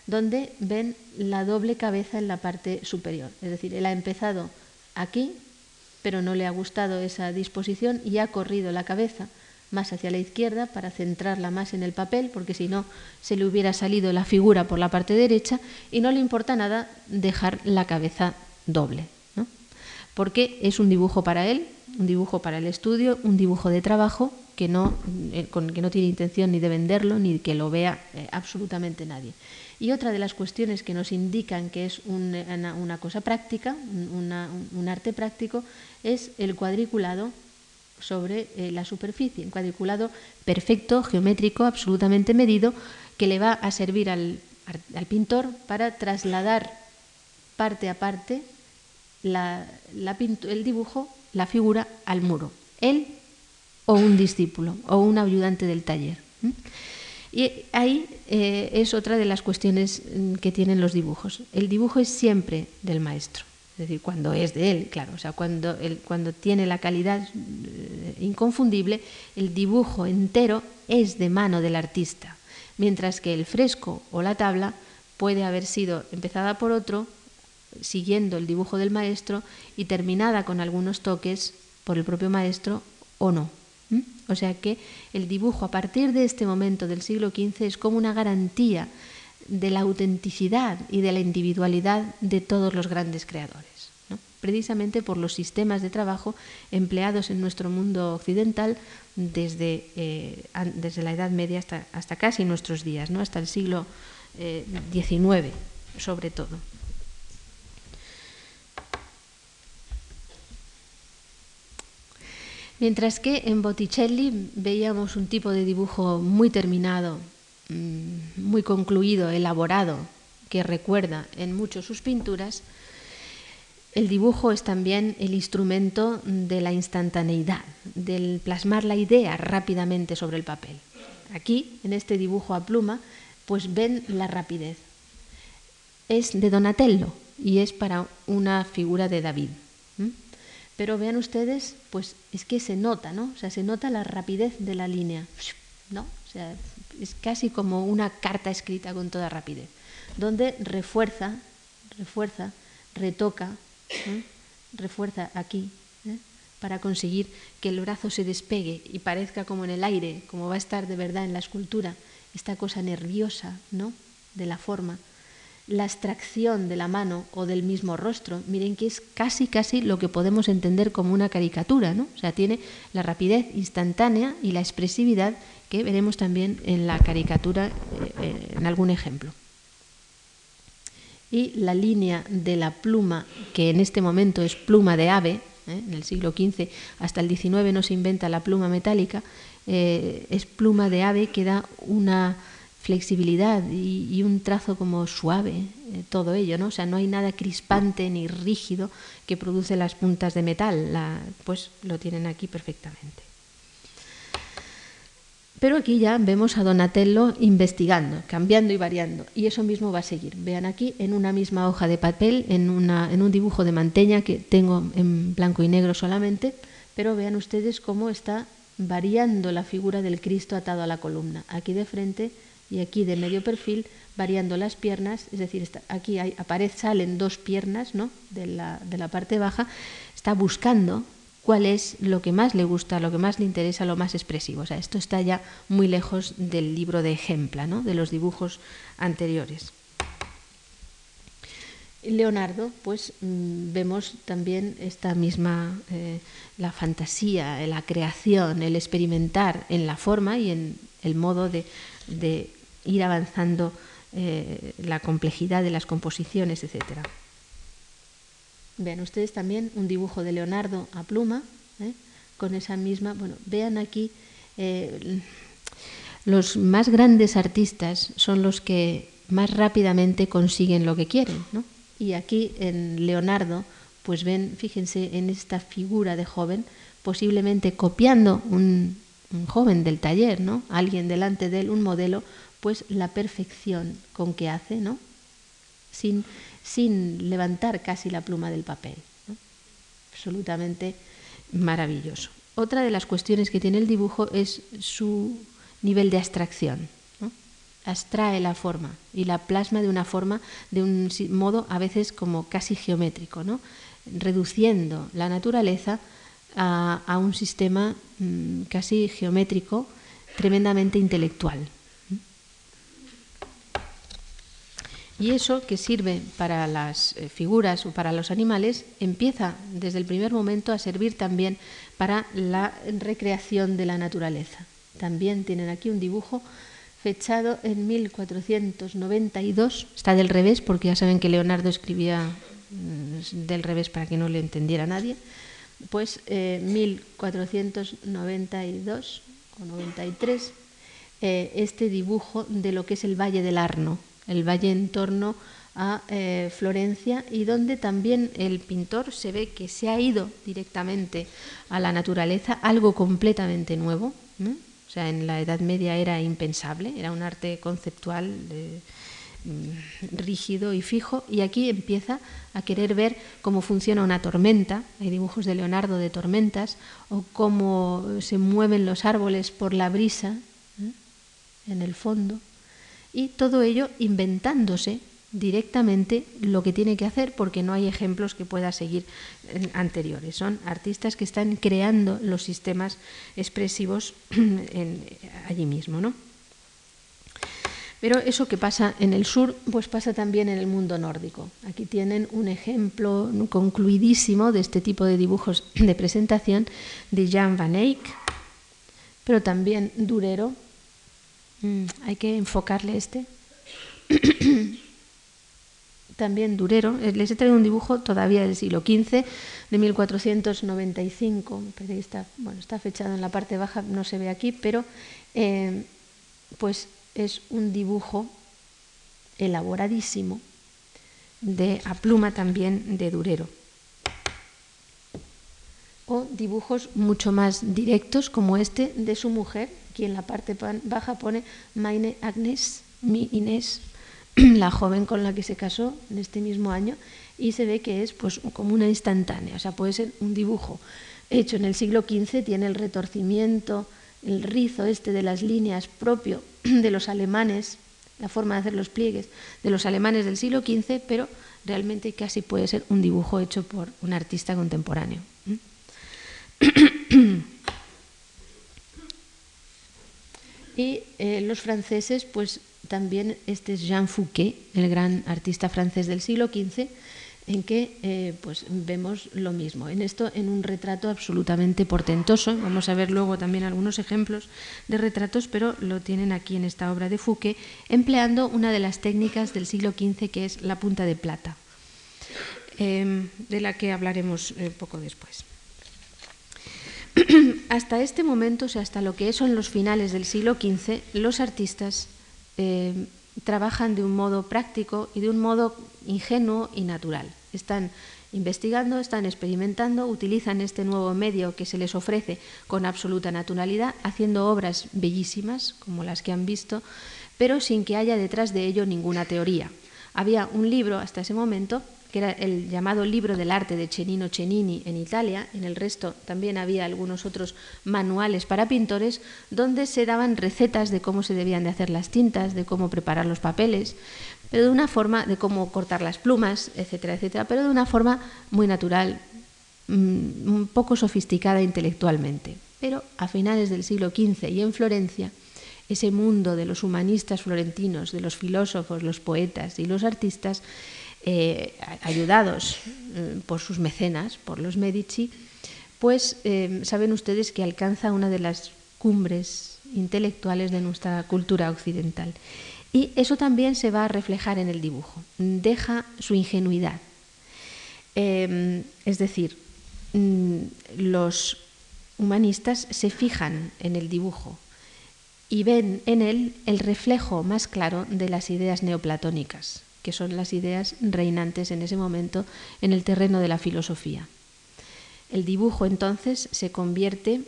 donde ven la doble cabeza en la parte superior. Es decir, él ha empezado aquí, pero no le ha gustado esa disposición y ha corrido la cabeza más hacia la izquierda para centrarla más en el papel, porque si no se le hubiera salido la figura por la parte derecha y no le importa nada dejar la cabeza doble porque es un dibujo para él, un dibujo para el estudio, un dibujo de trabajo que no, eh, con, que no tiene intención ni de venderlo ni que lo vea eh, absolutamente nadie. Y otra de las cuestiones que nos indican que es una, cosa práctica, un arte práctico, es el cuadriculado sobre eh, la superficie, un cuadriculado perfecto, geométrico, absolutamente medido, que le va a servir al, pintor para trasladar parte a parte el dibujo, la figura, al muro. Él o un discípulo o un ayudante del taller. Y ahí eh, es otra de las cuestiones mm, que tienen los dibujos. El dibujo es siempre del maestro, es decir, cuando es de él, claro, o sea, cuando, cuando tiene la calidad eh, inconfundible, el dibujo entero es de mano del artista, mientras que el fresco o la tabla puede haber sido empezada por otro, siguiendo el dibujo del maestro y terminada con algunos toques por el propio maestro o no. O sea que el dibujo a partir de este momento del siglo XV es como una garantía de la autenticidad y de la individualidad de todos los grandes creadores, precisamente por los sistemas de trabajo empleados en nuestro mundo occidental desde, eh, desde la Edad Media hasta, hasta, casi nuestros días, ¿no? hasta el siglo XIX eh, sobre todo. Mientras que en Botticelli veíamos un tipo de dibujo muy terminado, mm, muy concluido, elaborado, que recuerda en mucho sus pinturas, el dibujo es también el instrumento de la instantaneidad, del plasmar la idea rápidamente sobre el papel. Aquí, en este dibujo a pluma, pues ven la rapidez. Es de Donatello y es para una figura de David. Pero vean ustedes, pues es que se nota, ¿no? O sea, se nota la rapidez de la línea, ¿no? O sea, es casi como una carta escrita con toda rapidez, donde refuerza, refuerza, retoca, refuerza aquí, ¿eh? para conseguir que el brazo se despegue y parezca como en el aire, como va a estar de verdad en la escultura, esta cosa nerviosa, ¿no? De la forma la abstracción de la mano o del mismo rostro, miren que es casi casi lo que podemos entender como una caricatura, ¿no? O sea, tiene la rapidez instantánea y la expresividad que veremos también en la caricatura eh, eh, en algún ejemplo. Y la línea de la pluma, que en este momento es pluma de ave, ¿eh? en el siglo XV hasta el XIX no se inventa la pluma metálica, es pluma de ave que da una flexibilidad y, un trazo como suave, eh, todo ello, ¿no? O sea, no hay nada crispante ni rígido que produce las puntas de metal, pues lo tienen aquí perfectamente. Pero aquí ya vemos a Donatello investigando, cambiando y variando, y eso mismo va a seguir. Vean aquí en una misma hoja de papel, en, en un dibujo de manteña que tengo en blanco y negro solamente, pero vean ustedes cómo está variando la figura del Cristo atado a la columna. Aquí de frente y aquí de medio perfil variando las piernas, es decir, aquí hay, salen dos piernas ¿no? de, la, de la parte baja, está buscando cuál es lo que más le gusta, lo que más le interesa, lo más expresivo. O sea, esto está ya muy lejos del libro de ejempla, ¿no? de los dibujos anteriores. Leonardo, pues mm, vemos también esta misma, eh, la fantasía, la creación, el experimentar en la forma y en el modo de ir avanzando eh, la complejidad de las composiciones, etc. Vean ustedes también un dibujo de Leonardo a pluma, ¿eh? con esa misma, bueno, vean aquí, eh, los más grandes artistas son los que más rápidamente consiguen lo que quieren, ¿no? Y aquí en Leonardo, pues ven, fíjense en esta figura de joven, posiblemente copiando un, un joven del taller, ¿no? Alguien delante de él, un modelo, pues la perfección con que hace, ¿no? Sin, sin levantar casi la pluma del papel. Absolutamente maravilloso. Otra de las cuestiones que tiene el dibujo es su nivel de abstracción. ¿no? Abstrae la forma y la plasma de una forma, de un modo a veces como casi geométrico, ¿no? reduciendo la naturaleza a, un sistema mmm, casi geométrico, tremendamente intelectual. Y eso que sirve para las eh, figuras o para los animales empieza desde el primer momento a servir también para la recreación de la naturaleza. También tienen aquí un dibujo fechado en 1492. Está del revés porque ya saben que Leonardo escribía mm, del revés para que no le entendiera nadie. Pues 1492 eh, o 93 eh, este dibujo de lo que es el Valle del Arno, el valle en torno a eh, Florencia y donde también el pintor se ve que se ha ido directamente a la naturaleza, algo completamente nuevo. O sea, en la Edad Media era impensable, era un arte conceptual mm, rígido y fijo, y aquí empieza a querer ver cómo funciona una tormenta, hay dibujos de Leonardo de tormentas, o cómo se mueven los árboles por la brisa en el fondo, y todo ello inventándose directamente lo que tiene que hacer porque no hay ejemplos que pueda seguir anteriores. Son artistas que están creando los sistemas expresivos allí mismo. ¿no? Pero eso que pasa en el sur, pues pasa también en el mundo nórdico. Aquí tienen un ejemplo concluidísimo de este tipo de dibujos de presentación de Jan van Eyck, pero también Durero, Mm, hay que enfocarle este. También Durero, eh, les he traído un dibujo todavía del siglo XV, de 1495, está, bueno, está fechado en la parte baja, no se ve aquí, pero eh, pues es un dibujo elaboradísimo de a pluma también de Durero. O dibujos mucho más directos como este de su mujer, que en la parte baja pone Meine Agnes, mi Inés, la joven con la que se casó en este mismo año, y se ve que es pues como una instantánea, o sea, puede ser un dibujo hecho en el siglo XV, tiene el retorcimiento, el rizo este de las líneas propio de los alemanes, la forma de hacer los pliegues de los alemanes del siglo XV, pero realmente casi puede ser un dibujo hecho por un artista contemporáneo. y eh, los franceses, pues también este es Jean Fouquet, el gran artista francés del siglo XV, en que eh, pues vemos lo mismo. En esto, en un retrato absolutamente portentoso. Vamos a ver luego también algunos ejemplos de retratos, pero lo tienen aquí en esta obra de Fouquet, empleando una de las técnicas del siglo XV que es la punta de plata, eh, de la que hablaremos poco después. hasta este momento, o sea, hasta lo que son los finales del siglo XV, los artistas eh, trabajan de un modo práctico y de un modo ingenuo y natural. Están investigando, están experimentando, utilizan este nuevo medio que se les ofrece con absoluta naturalidad, haciendo obras bellísimas, como las que han visto, pero sin que haya detrás de ello ninguna teoría. Había un libro hasta ese momento que era el llamado libro del arte de Cennino Cennini en Italia, en el resto también había algunos otros manuales para pintores donde se daban recetas de cómo se debían de hacer las tintas, de cómo preparar los papeles, pero de una forma de cómo cortar las plumas, etcétera, etcétera, pero de una forma muy natural, mm, un poco sofisticada intelectualmente. Pero a finales del siglo XV y en Florencia, ese mundo de los humanistas florentinos, de los filósofos, los poetas y los artistas, eh, ayudados eh, por sus mecenas, por los Medici, pues eh, saben ustedes que alcanza una de las cumbres intelectuales de nuestra cultura occidental. Y eso también se va a reflejar en el dibujo. Deja su ingenuidad. es decir, mm, los humanistas se fijan en el dibujo y ven en él el reflejo más claro de las ideas neoplatónicas que son las ideas reinantes en ese momento en el terreno de la filosofía. El dibujo entonces se convierte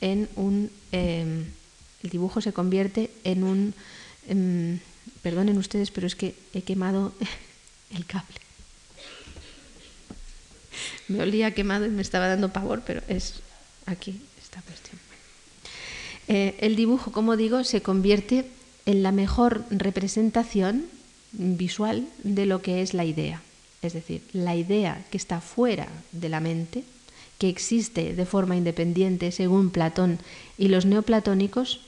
en un... Em, el dibujo se convierte en un... Em, perdonen ustedes, pero es que he quemado el cable. Me olía quemado y me estaba dando pavor, pero es aquí esta cuestión. Eh, el dibujo, como digo, se convierte en la mejor representación visual de lo que es la idea. Es decir, la idea que está fuera de la mente, que existe de forma independiente según Platón y los neoplatónicos,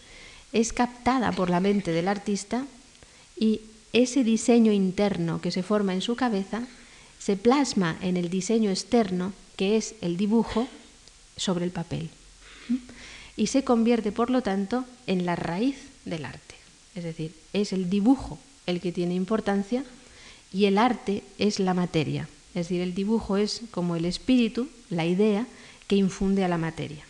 es captada por la mente del artista y ese diseño interno que se forma en su cabeza se plasma en el diseño externo, que es el dibujo, sobre el papel. Y se convierte, por lo tanto, en la raíz del arte. Es decir, es el dibujo el que tiene importancia y el arte es la materia. Es decir, el dibujo es como el espíritu, la idea que infunde a la materia.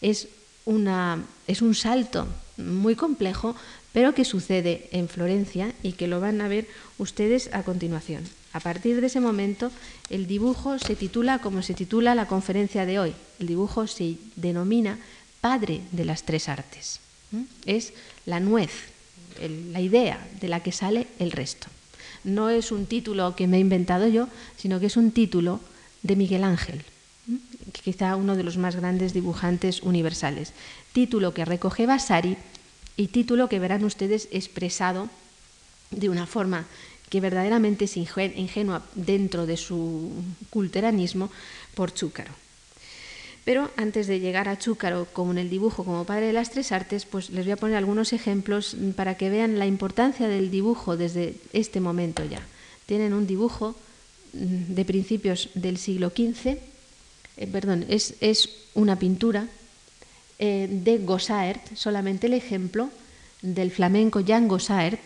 Es, una, es un salto muy complejo, pero que sucede en Florencia y que lo van a ver ustedes a continuación. A partir de ese momento, el dibujo se titula como se titula la conferencia de hoy. El dibujo se denomina padre de las tres artes. Es la nuez, la idea de la que sale el resto no es un título que me he inventado yo, sino que es un título de Miguel Ángel, quizá uno de los más grandes dibujantes universales. Título que recoge Vasari y título que verán ustedes expresado de una forma que verdaderamente es ingenua dentro de su culteranismo por Chúcaro. Pero antes de llegar a Chúcaro como en el dibujo como padre de las tres artes, pues les voy a poner algunos ejemplos para que vean la importancia del dibujo desde este momento ya. Tienen un dibujo mm, de principios del siglo XV, eh, perdón, es, una pintura eh, de Gossaert, solamente el ejemplo del flamenco Jan Gossaert,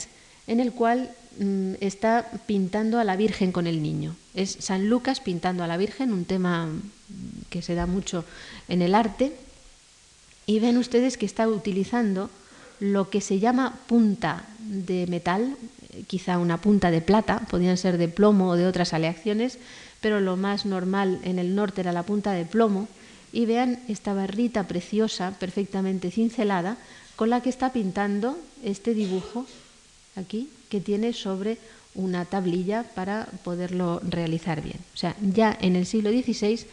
en el cual mm, está pintando a la Virgen con el niño. Es San Lucas pintando a la Virgen, un tema que se da mucho en el arte, y ven ustedes que está utilizando lo que se llama punta de metal, quizá una punta de plata, podían ser de plomo o de otras aleaciones, pero lo más normal en el norte era la punta de plomo, y vean esta barrita preciosa, perfectamente cincelada, con la que está pintando este dibujo aquí, que tiene sobre una tablilla para poderlo realizar bien. O sea, ya en el siglo XVI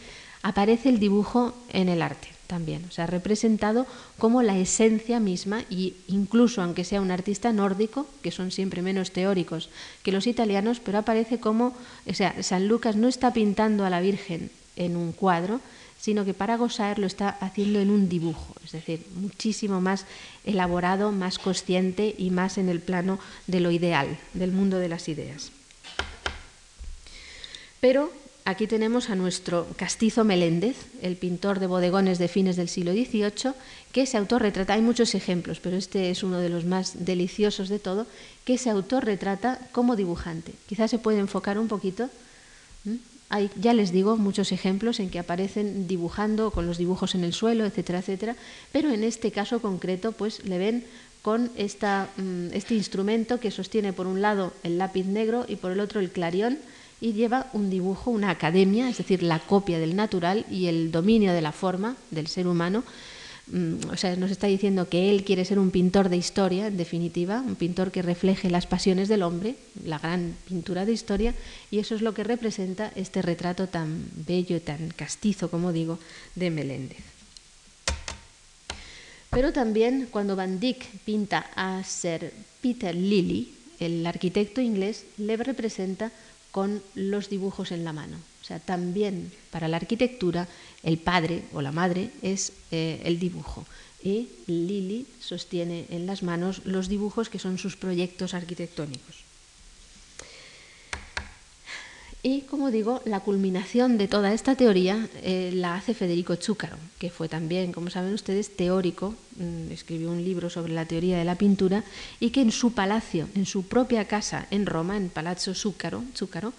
aparece el dibujo en el arte también, o sea, representado como la esencia misma y incluso aunque sea un artista nórdico, que son siempre menos teóricos que los italianos, pero aparece como, o sea, San Lucas no está pintando a la Virgen en un cuadro, sino que para Gossaer lo está haciendo en un dibujo, es decir, muchísimo más elaborado, más consciente y más en el plano de lo ideal, del mundo de las ideas. Pero Aquí tenemos a nuestro castizo Meléndez, el pintor de bodegones de fines del siglo XVIII, que se autorretrata, hay muchos ejemplos, pero este es uno de los más deliciosos de todo, que se autorretrata como dibujante. Quizás se puede enfocar un poquito. Hay, ya les digo, muchos ejemplos en que aparecen dibujando con los dibujos en el suelo, etcétera, etcétera, pero en este caso concreto, pues le ven con esta, mm, este instrumento que sostiene por un lado el lápiz negro y por el otro el clarión, y lleva un dibujo, una academia, es decir, la copia del natural y el dominio de la forma del ser humano. Mm, o sea, nos está diciendo que él quiere ser un pintor de historia, en definitiva, un pintor que refleje las pasiones del hombre, la gran pintura de historia, y eso es lo que representa este retrato tan bello y tan castizo, como digo, de Meléndez. Pero también cuando Van Dyck pinta a Sir Peter Lilly, el arquitecto inglés, le representa con los dibujos en la mano. O sea, también para la arquitectura el padre o la madre es eh, el dibujo. Y Lili sostiene en las manos los dibujos que son sus proyectos arquitectónicos. Y, como digo, la culminación de toda esta teoría eh, la hace Federico Chúcaro, que fue también, como saben ustedes, teórico, mm, escribió un libro sobre la teoría de la pintura y que en su palacio, en su propia casa en Roma, en Palazzo Chúcaro,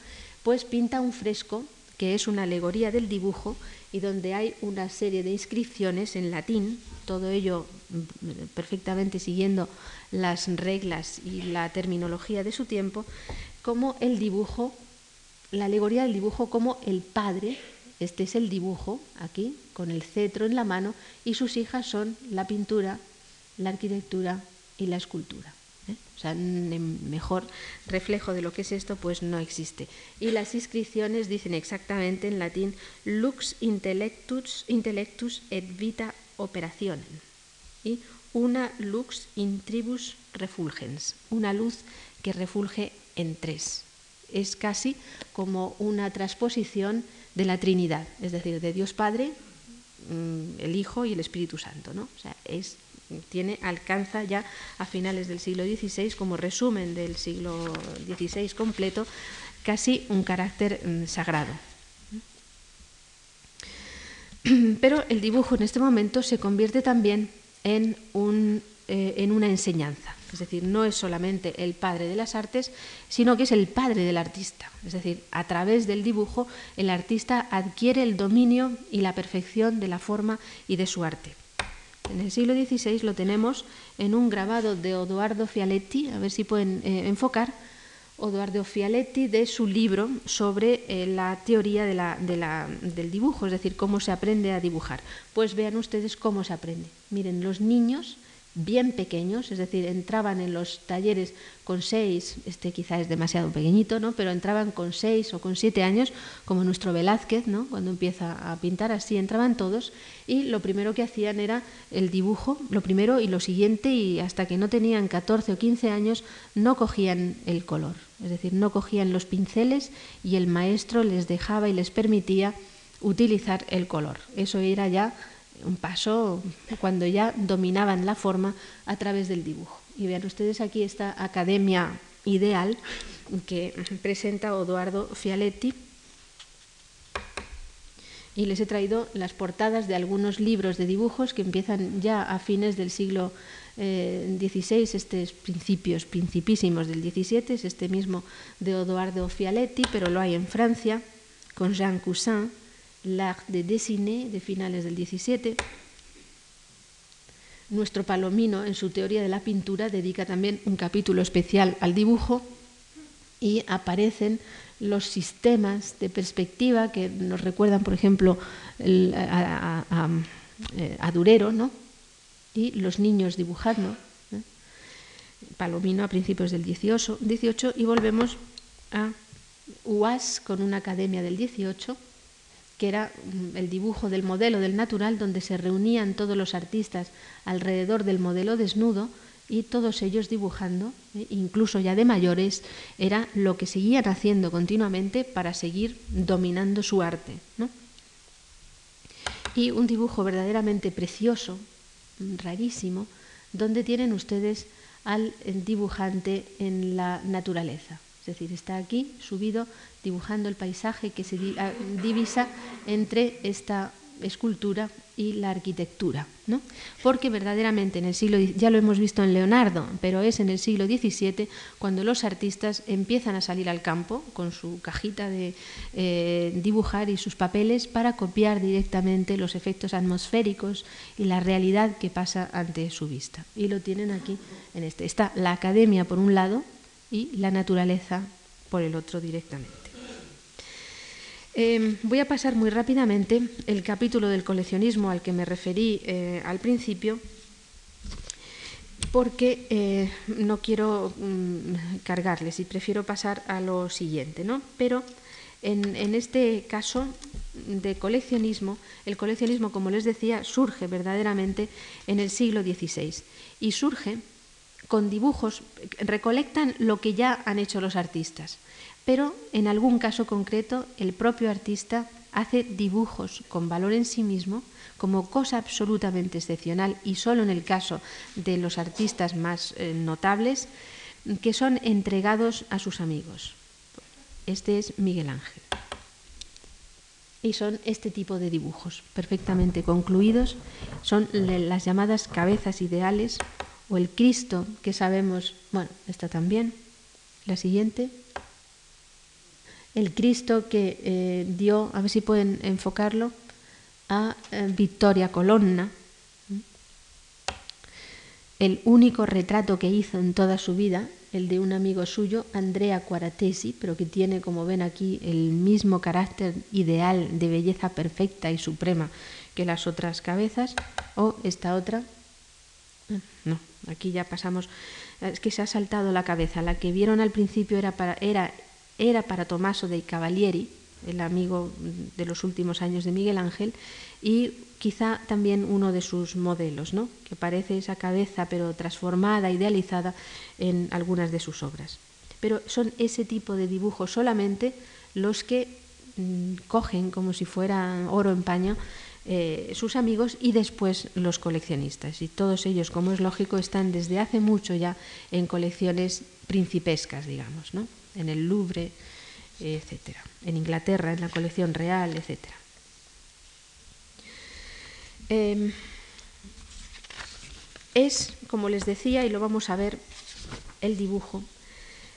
pues pinta un fresco que es una alegoría del dibujo y donde hay una serie de inscripciones en latín, todo ello mm, perfectamente siguiendo las reglas y la terminología de su tiempo, como el dibujo la alegoría del dibujo como el padre, este es el dibujo aquí, con el cetro en la mano, y sus hijas son la pintura, la arquitectura y la escultura. ¿eh? O sea, mejor reflejo de lo que es esto, pues no existe. Y las inscripciones dicen exactamente en latín lux intellectus, intellectus et vita operationem. Y una lux in tribus refulgens, una luz que refulge en tres es casi como una transposición de la Trinidad, es decir, de Dios Padre, mm, el Hijo y el Espíritu Santo. ¿no? O sea, es tiene, alcanza ya a finales del siglo XVI, como resumen del siglo XVI completo, casi un carácter mm, sagrado. Pero el dibujo en este momento se convierte también en, un, eh, en una enseñanza. Es decir, no es solamente el padre de las artes, sino que es el padre del artista. Es decir, a través del dibujo el artista adquiere el dominio y la perfección de la forma y de su arte. En el siglo XVI lo tenemos en un grabado de Odoardo Fialetti, a ver si pueden eh, enfocar, Odoardo Fialetti de su libro sobre eh, la teoría del dibujo, es decir, cómo se aprende a dibujar. Pues vean ustedes cómo se aprende. Miren, los niños bien pequeños, es decir, entraban en los talleres con seis, este quizá es demasiado pequeñito, ¿no? pero entraban con seis o con siete años, como nuestro Velázquez, ¿no? cuando empieza a pintar así, entraban todos y lo primero que hacían era el dibujo, lo primero y lo siguiente, y hasta que no tenían 14 o 15 años no cogían el color, es decir, no cogían los pinceles y el maestro les dejaba y les permitía utilizar el color. Eso era ya un paso cuando ya dominaban la forma a través del dibujo. Y vean ustedes aquí esta academia ideal que presenta Odoardo Fialetti. Y les he traído las portadas de algunos libros de dibujos que empiezan ya a fines del siglo XVI, eh, estos principios, principísimos del XVII, es este mismo de Odoardo Fialetti, pero lo hay en Francia, con Jean Cousin l'art de dessiner de finales del 17. Nuestro Palomino, en su teoría de la pintura, dedica también un capítulo especial al dibujo y aparecen los sistemas de perspectiva que nos recuerdan, por ejemplo, a, Durero, ¿no? y los niños dibujando. ¿eh? Palomino a principios del 18, 18 y volvemos a UAS con una academia del 18 que era mm, el dibujo del modelo del natural, donde se reunían todos los artistas alrededor del modelo desnudo y todos ellos dibujando, ¿eh? incluso ya de mayores, era lo que seguían haciendo continuamente para seguir dominando su arte. Y un dibujo verdaderamente precioso, rarísimo, donde tienen ustedes al dibujante en la naturaleza. Es decir, está aquí subido dibujando el paisaje que se ah, divisa entre esta escultura y la arquitectura, ¿no? Porque verdaderamente en el siglo ya lo hemos visto en Leonardo, pero es en el siglo XVII cuando los artistas empiezan a salir al campo con su cajita de eh, dibujar y sus papeles para copiar directamente los efectos atmosféricos y la realidad que pasa ante su vista. Y lo tienen aquí en este. Está la academia por un lado, y la naturaleza por el otro directamente. Em, voy a pasar muy rápidamente el capítulo del coleccionismo al que me referí eh, al principio, porque eh, no quiero mm, cargarles y prefiero pasar a lo siguiente. ¿no? Pero en, en, este caso de coleccionismo, el coleccionismo, como les decía, surge verdaderamente en el siglo XVI y surge con dibujos, recolectan lo que ya han hecho los artistas, pero en algún caso concreto el propio artista hace dibujos con valor en sí mismo como cosa absolutamente excepcional y solo en el caso de los artistas más eh, notables que son entregados a sus amigos. Este es Miguel Ángel. Y son este tipo de dibujos, perfectamente concluidos, son las llamadas cabezas ideales o el Cristo que sabemos, bueno, está también, la siguiente, el Cristo que eh, dio, a ver si pueden enfocarlo, a eh, Victoria Colonna, el único retrato que hizo en toda su vida, el de un amigo suyo, Andrea Quaratesi, pero que tiene, como ven aquí, el mismo carácter ideal de belleza perfecta y suprema que las otras cabezas, o esta otra, aquí ya pasamos, es que se ha saltado la cabeza. La que vieron al principio era para, era, para Tommaso dei Cavalieri, el amigo de los últimos años de Miguel Ángel, y quizá también uno de sus modelos, ¿no? que parece esa cabeza pero transformada, idealizada en algunas de sus obras. Pero son ese tipo de dibujos solamente los que mm, cogen como si fuera oro en paño eh, sus amigos y después los coleccionistas. Y todos ellos, como es lógico, están desde hace mucho ya en colecciones principescas, digamos, ¿no? en el Louvre, etc. En Inglaterra, en la colección real, etc. Em, es, como les decía, y lo vamos a ver, el dibujo,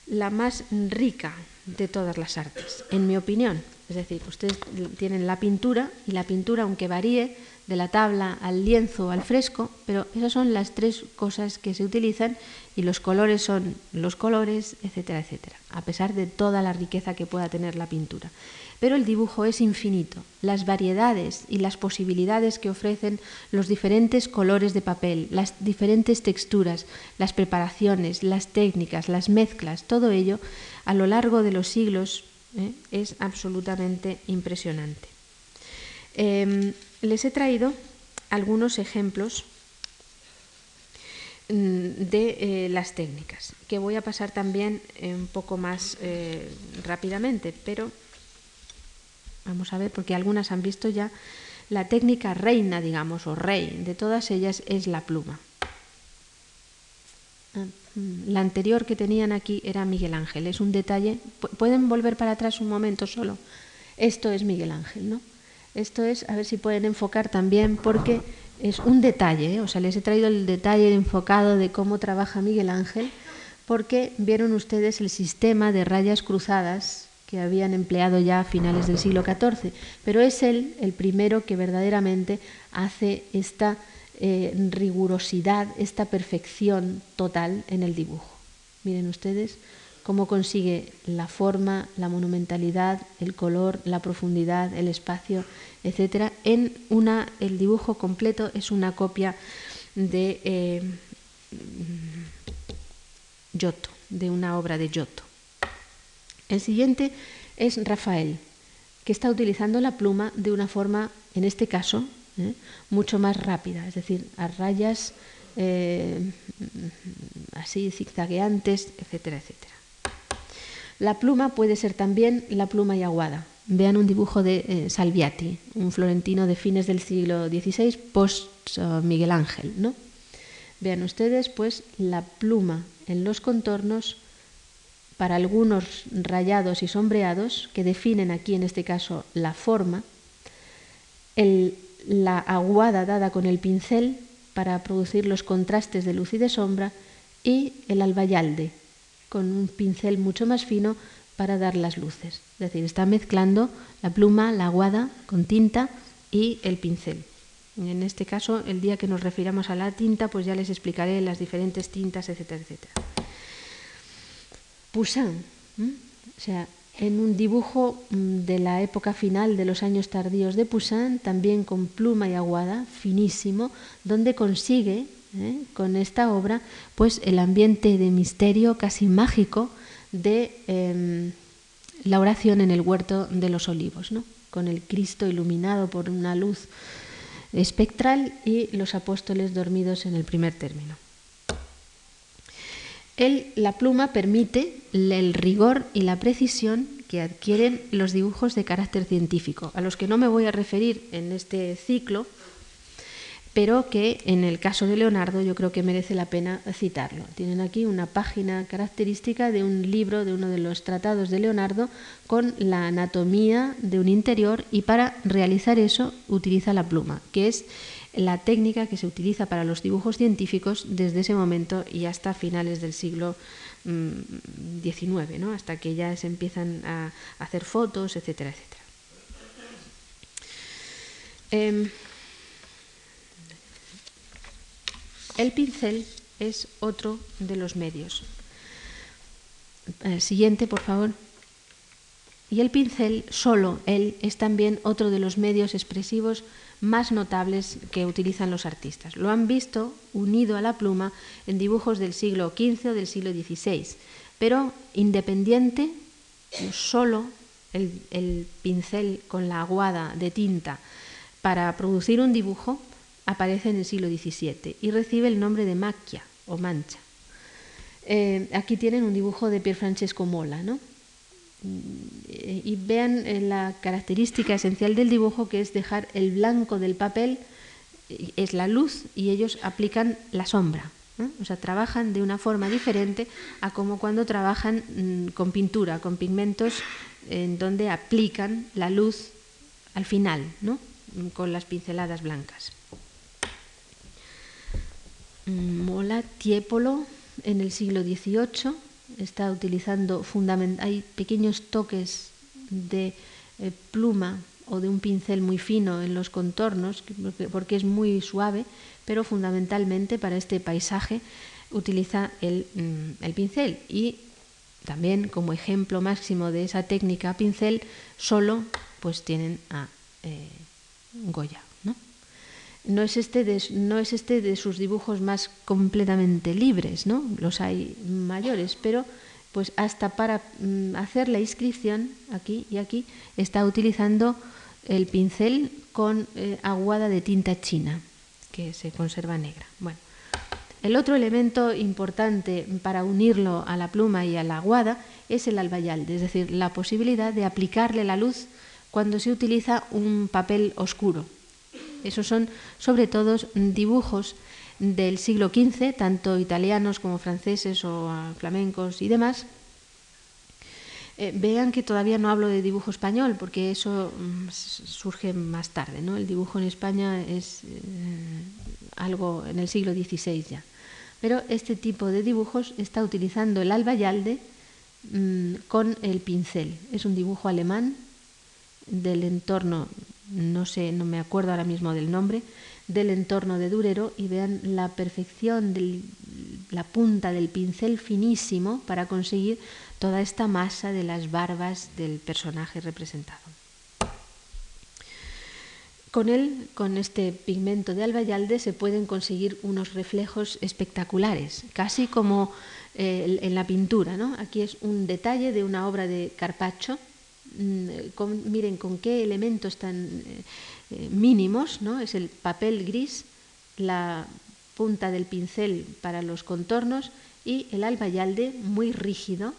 la más rica de todas las artes, en mi opinión. Es decir, ustedes tienen la pintura y la pintura, aunque varíe de la tabla al lienzo al fresco, pero esas son las tres cosas que se utilizan y los colores son los colores, etcétera, etcétera, a pesar de toda la riqueza que pueda tener la pintura. Pero el dibujo es infinito. Las variedades y las posibilidades que ofrecen los diferentes colores de papel, las diferentes texturas, las preparaciones, las técnicas, las mezclas, todo ello a lo largo de los siglos ¿eh? es absolutamente impresionante. Em, les he traído algunos ejemplos mm, de eh, las técnicas, que voy a pasar también un poco más eh, rápidamente, pero vamos a ver, porque algunas han visto ya, la técnica reina, digamos, o rey de todas ellas es la pluma. Mm, la anterior que tenían aquí era Miguel Ángel. Es un detalle. Pueden volver para atrás un momento solo. Esto es Miguel Ángel, ¿no? Esto es, a ver si pueden enfocar también, porque es un detalle. ¿eh? O sea, les he traído el detalle enfocado de cómo trabaja Miguel Ángel, porque vieron ustedes el sistema de rayas cruzadas que habían empleado ya a finales del siglo XIV. Pero es él el primero que verdaderamente hace esta eh, rigurosidad, esta perfección total en el dibujo. Miren ustedes cómo consigue la forma, la monumentalidad, el color, la profundidad, el espacio, etcétera. En una, el dibujo completo es una copia de eh, de una obra de Giotto. El siguiente es Rafael, que está utilizando la pluma de una forma, en este caso, ¿eh? mucho más rápida, es decir, a rayas eh, así zigzagueantes, etcétera, etcétera. La pluma puede ser también la pluma y aguada. Vean un dibujo de eh, Salviati, un florentino de fines del siglo XVI, post Miguel Ángel. ¿no? Vean ustedes, pues, la pluma en los contornos para algunos rayados y sombreados que definen aquí, en este caso, la forma, el la aguada dada con el pincel para producir los contrastes de luz y de sombra y el albayalde con un pincel mucho más fino para dar las luces. Es decir, está mezclando la pluma, la aguada con tinta y el pincel. En este caso, el día que nos refiramos a la tinta, pues ya les explicaré las diferentes tintas, etcétera, etcétera. Poussin, o sea, en un dibujo mm, de la época final de los años tardíos de Poussin, también con pluma y aguada, finísimo, donde consigue ¿eh? con esta obra pues el ambiente de misterio casi mágico de em, la oración en el huerto de los olivos, ¿no? con el Cristo iluminado por una luz espectral y los apóstoles dormidos en el primer término. La pluma permite el rigor y la precisión que adquieren los dibujos de carácter científico, a los que no me voy a referir en este ciclo, pero que en el caso de Leonardo yo creo que merece la pena citarlo. Tienen aquí una página característica de un libro de uno de los tratados de Leonardo con la anatomía de un interior y para realizar eso utiliza la pluma, que es la técnica que se utiliza para los dibujos científicos desde ese momento y hasta finales del siglo 19, ¿no? hasta que ya se empiezan a hacer fotos, etcétera, etcétera. Em, el pincel es otro de los medios. El siguiente, por favor. Y el pincel, solo él, es también otro de los medios expresivos más notables que utilizan los artistas. Lo han visto unido a la pluma en dibujos del siglo XV o del siglo XVI, pero independiente, solo el, pincel con la aguada de tinta para producir un dibujo aparece en el siglo XVII y recibe el nombre de macchia o mancha. Eh, aquí tienen un dibujo de Pier Francesco Mola, ¿no? Y vean la característica esencial del dibujo que es dejar el blanco del papel, es la luz y ellos aplican la sombra. O sea, trabajan de una forma diferente a como cuando trabajan mm, con pintura, con pigmentos en donde aplican la luz al final, ¿no? con las pinceladas blancas. Mola Tiepolo en el siglo XVIII está utilizando hay pequeños toques de eh, pluma o de un pincel muy fino en los contornos porque, es muy suave, pero fundamentalmente para este paisaje utiliza el, mm, el pincel y también como ejemplo máximo de esa técnica pincel solo pues tienen a eh, Goya. ¿No? Es este de, no es este de sus dibujos más completamente libres, ¿no? los hay mayores, pero pues hasta para mm, hacer la inscripción aquí y aquí está utilizando el pincel con eh, aguada de tinta china, que se conserva negra. Bueno, el otro elemento importante para unirlo a la pluma y a la aguada es el albayalde, es decir, la posibilidad de aplicarle la luz cuando se utiliza un papel oscuro. Esos son sobre todo dibujos del siglo XV, tanto italianos como franceses o flamencos y demás. Eh, vean que todavía no hablo de dibujo español, porque eso mm, surge más tarde. ¿no? El dibujo en España es eh, algo en el siglo XVI ya. Pero este tipo de dibujos está utilizando el albayalde mm, con el pincel. Es un dibujo alemán del entorno, no sé, no me acuerdo ahora mismo del nombre, del entorno de Durero y vean la perfección de la punta del pincel finísimo para conseguir toda esta masa de las barbas del personaje representado. Con él, con este pigmento de albayalde, se pueden conseguir unos reflejos espectaculares, casi como eh, en la pintura. ¿no? Aquí es un detalle de una obra de Carpaccio. Mm, miren con qué elementos tan eh, eh, mínimos, ¿no? es el papel gris, la punta del pincel para los contornos y el albayalde muy rígido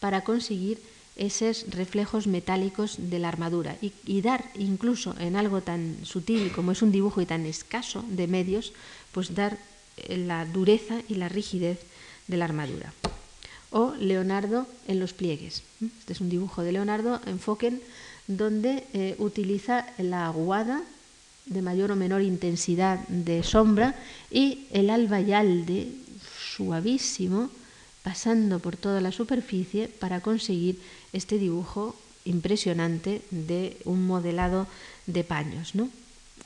para conseguir esos reflejos metálicos de la armadura y, dar incluso en algo tan sutil como es un dibujo y tan escaso de medios, pues dar eh, la dureza y la rigidez de la armadura. O Leonardo en los pliegues. Este es un dibujo de Leonardo, enfoquen, donde eh, utiliza la aguada de mayor o menor intensidad de sombra y el albayalde suavísimo pasando por toda la superficie para conseguir este dibujo impresionante de un modelado de paños. ¿no?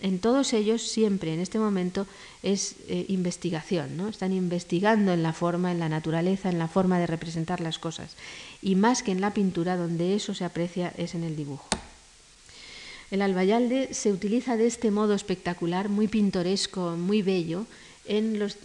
En todos ellos siempre en este momento es eh, investigación, ¿no? están investigando en la forma, en la naturaleza, en la forma de representar las cosas. Y más que en la pintura, donde eso se aprecia es en el dibujo. El albayalde se utiliza de este modo espectacular, muy pintoresco, muy bello, en los,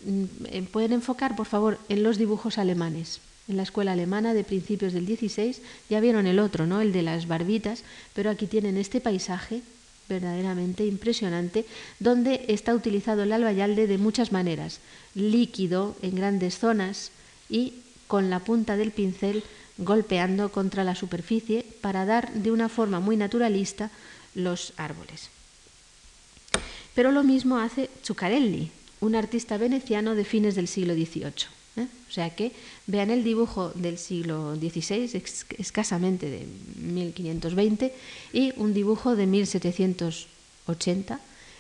pueden enfocar, por favor, en los dibujos alemanes. En la escuela alemana de principios del 16 ya vieron el otro, ¿no? el de las barbitas, pero aquí tienen este paisaje verdaderamente impresionante, donde está utilizado el albayalde de muchas maneras, líquido en grandes zonas y con la punta del pincel golpeando contra la superficie para dar de una forma muy naturalista los árboles. Pero lo mismo hace Zuccarelli, un artista veneciano de fines del siglo XVIII. ¿Eh? O sea que vean el dibujo del siglo XVI, escasamente de 1520, y un dibujo de 1780,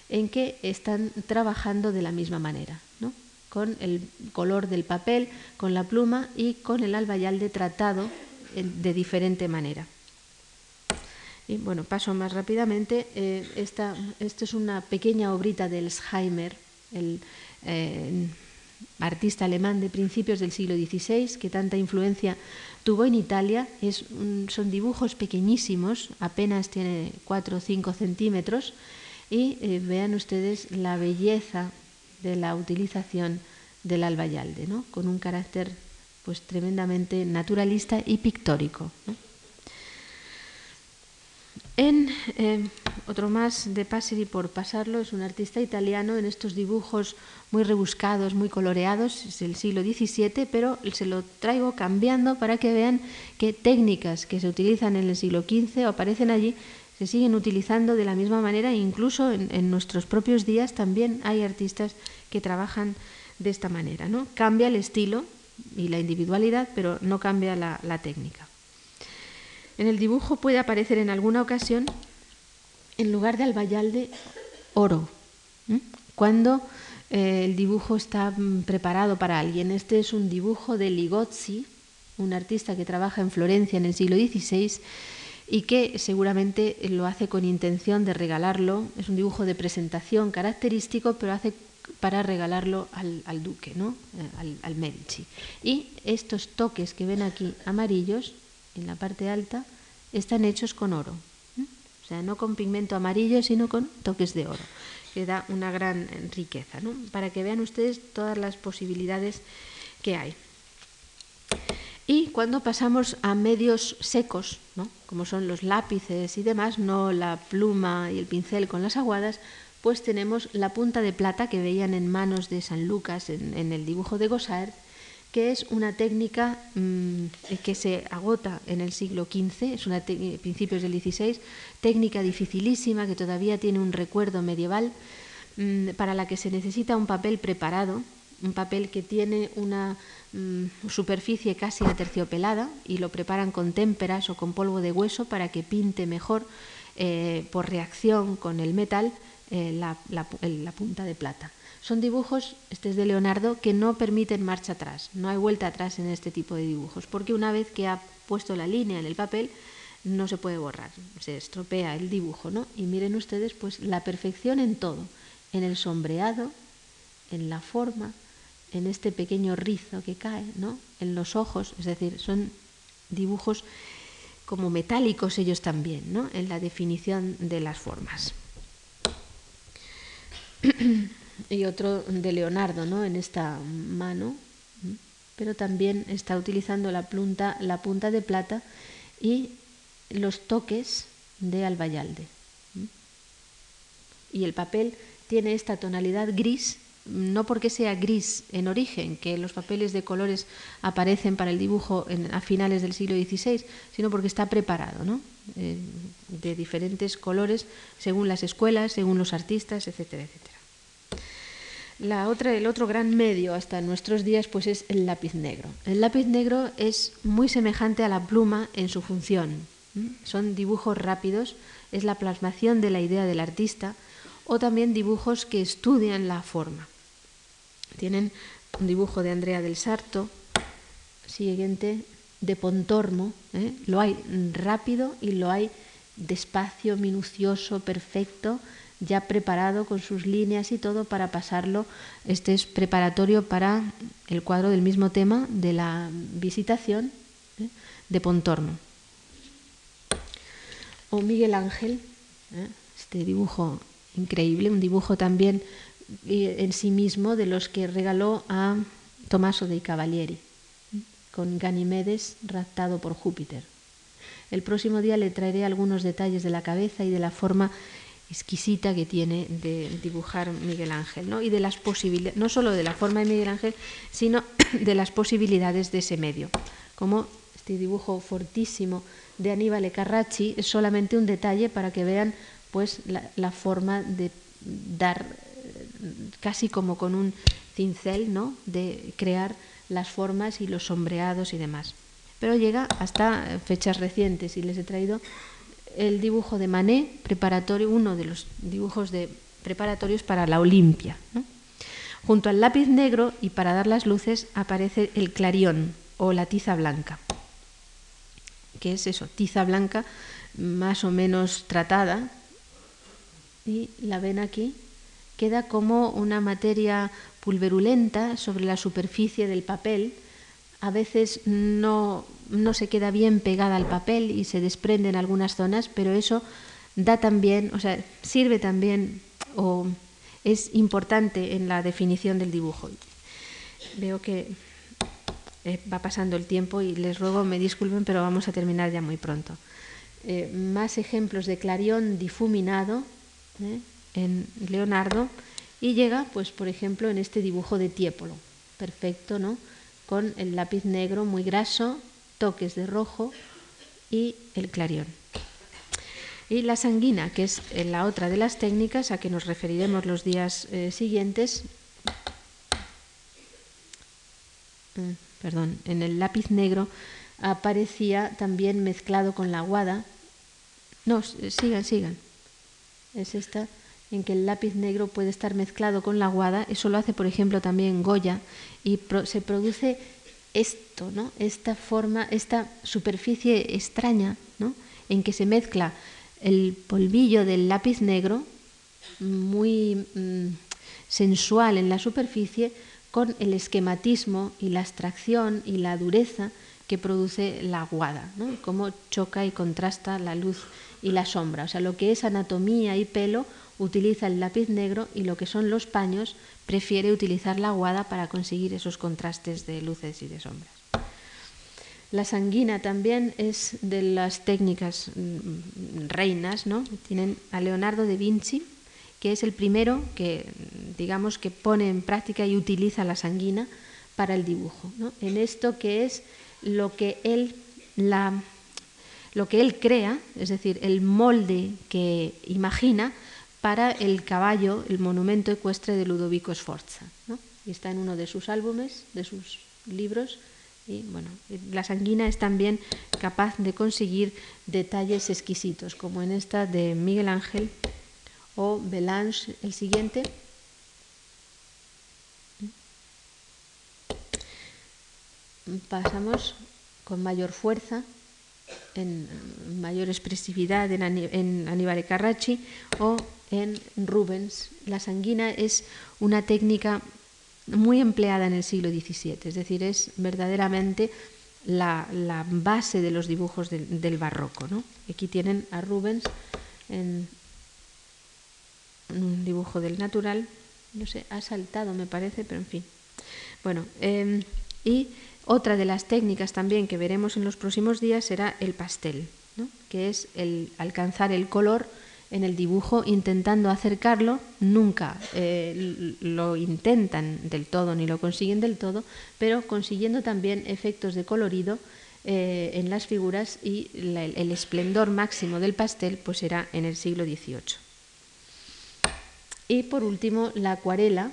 en que están trabajando de la misma manera, ¿no? con el color del papel, con la pluma y con el albayalde tratado de diferente manera. Y bueno, paso más rápidamente. Eh, esta, esto es una pequeña obrita del Scheimer, el eh, artista alemán de principios del siglo XVI, que tanta influencia tuvo en Italia. Es son dibujos pequeñísimos, apenas tiene 4 o 5 centímetros, y eh, vean ustedes la belleza de la utilización del albayalde, ¿no? con un carácter pues tremendamente naturalista y pictórico. En eh, otro más de Passeri por pasarlo, es un artista italiano en estos dibujos muy rebuscados, muy coloreados, es del siglo XVII, pero se lo traigo cambiando para que vean que técnicas que se utilizan en el siglo XV o aparecen allí se siguen utilizando de la misma manera, incluso en, nuestros propios días también hay artistas que trabajan de esta manera. ¿no? Cambia el estilo y la individualidad, pero no cambia la técnica. En el dibujo puede aparecer en alguna ocasión, en lugar de albayalde, oro. Cuando eh, el dibujo está mm, preparado para alguien. Este es un dibujo de Ligozzi, un artista que trabaja en Florencia en el siglo XVI y que seguramente lo hace con intención de regalarlo. Es un dibujo de presentación característico, pero hace para regalarlo al, duque, ¿no? Eh, al, al Medici. Y estos toques que ven aquí amarillos en la parte alta, están hechos con oro. O sea, no con pigmento amarillo, sino con toques de oro, que da una gran riqueza, ¿no? para que vean ustedes todas las posibilidades que hay. Y cuando pasamos a medios secos, ¿no? como son los lápices y demás, no la pluma y el pincel con las aguadas, pues tenemos la punta de plata que veían en manos de San Lucas en, el dibujo de Gossard, que es una técnica mm, que se agota en el siglo XV, es una principios del XVI, técnica dificilísima que todavía tiene un recuerdo medieval, mm, para la que se necesita un papel preparado, un papel que tiene una mm, superficie casi aterciopelada y lo preparan con témperas o con polvo de hueso para que pinte mejor eh, por reacción con el metal eh, la punta de plata. Son dibujos, este es de Leonardo, que no permiten marcha atrás. No hay vuelta atrás en este tipo de dibujos, porque una vez que ha puesto la línea en el papel, no se puede borrar, se estropea el dibujo, ¿no? Y miren ustedes, pues la perfección en todo, en el sombreado, en la forma, en este pequeño rizo que cae, ¿no? En los ojos, es decir, son dibujos como metálicos ellos también, ¿no? En la definición de las formas. y otro de Leonardo ¿no? en esta mano, pero también está utilizando la punta, la punta de plata y los toques de albayalde. Y el papel tiene esta tonalidad gris, no porque sea gris en origen, que los papeles de colores aparecen para el dibujo a finales del siglo XVI, sino porque está preparado, ¿no? Eh, de diferentes colores según las escuelas, según los artistas, etcétera, etcétera. La otra, el otro gran medio hasta nuestros días pues es el lápiz negro. El lápiz negro es muy semejante a la pluma en su función. Son dibujos rápidos, es la plasmación de la idea del artista o también dibujos que estudian la forma. Tienen un dibujo de Andrea del Sarto, siguiente de Pontormo, ¿eh? lo hay rápido y lo hay despacio, minucioso, perfecto, ya preparado con sus líneas y todo para pasarlo. Este es preparatorio para el cuadro del mismo tema de la visitación ¿eh? de Pontormo. O Miguel Ángel, ¿eh? este dibujo increíble, un dibujo también eh, en sí mismo de los que regaló a Tomaso de Cavalieri, con Ganimedes raptado por Júpiter. El próximo día le traeré algunos detalles de la cabeza y de la forma exquisita que tiene de dibujar Miguel Ángel, ¿no? y de las posibilidades, no solo de la forma de Miguel Ángel, sino de las posibilidades de ese medio. Como este dibujo fortísimo de Aníbal Carracci es solamente un detalle para que vean pues la, forma de dar casi como con un cincel, ¿no? de crear las formas y los sombreados y demás. Pero llega hasta fechas recientes y les he traído el dibujo de Manet, preparatorio, uno de los dibujos de preparatorios para la Olimpia. Junto al lápiz negro y para dar las luces aparece el clarión o la tiza blanca, que es eso, tiza blanca más o menos tratada, y la ven aquí, queda como una materia pulverulenta sobre la superficie del papel, a veces no, no se queda bien pegada al papel y se desprende en algunas zonas, pero eso da también, o sea, sirve también o es importante en la definición del dibujo. Veo que eh, va pasando el tiempo y les ruego me disculpen, pero vamos a terminar ya muy pronto. eh, más ejemplos de clarión difuminado ¿eh? en Leonardo y llega, pues, por ejemplo, en este dibujo de Tiepolo, perfecto, ¿no? Con el lápiz negro muy graso, toques de rojo y el clarión. Y la sanguina, que es eh, la otra de las técnicas a que nos referiremos los días siguientes, mm, perdón, en el lápiz negro aparecía también mezclado con la guada. No, sigan, sigan. Es esta en que el lápiz negro puede estar mezclado con la guada. Eso lo hace, por ejemplo, también Goya y se produce esto, ¿no? Esta forma, esta superficie extraña, ¿no? En que se mezcla el polvillo del lápiz negro muy mm, sensual en la superficie con el esquematismo y la abstracción y la dureza que produce la aguada, ¿no? cómo choca y contrasta la luz y la sombra. O sea, lo que es anatomía y pelo utiliza el lápiz negro y lo que son los paños prefiere utilizar la aguada para conseguir esos contrastes de luces y de sombras. La sanguina también es de las técnicas mm, reinas, ¿no? Tienen a Leonardo da Vinci, que es el primero que, digamos, que pone en práctica y utiliza la sanguina para el dibujo. En esto que es lo que él, la, lo que él crea, es decir, el molde que imagina para el caballo, el monumento ecuestre de Ludovico Sforza. ¿no? Está en uno de sus álbumes, de sus libros. Y bueno, la sanguina es también capaz de conseguir detalles exquisitos, como en esta de Miguel Ángel o Belange, el siguiente. pasamos con mayor fuerza, en mayor expresividad en, Aníbal Carracci o en Rubens. La sanguina es una técnica muy empleada en el siglo XVII, es decir, es verdaderamente la, base de los dibujos del barroco. Aquí tienen a Rubens en un dibujo del natural, no sé, ha saltado me parece, pero en fin. Bueno, em, y otra de las técnicas también que veremos en los próximos días será el pastel, que es el alcanzar el color en el dibujo intentando acercarlo, nunca eh, lo intentan del todo ni lo consiguen del todo, pero consiguiendo también efectos de colorido eh, en las figuras y el esplendor máximo del pastel pues será en el siglo XVIII. Y por último, la acuarela,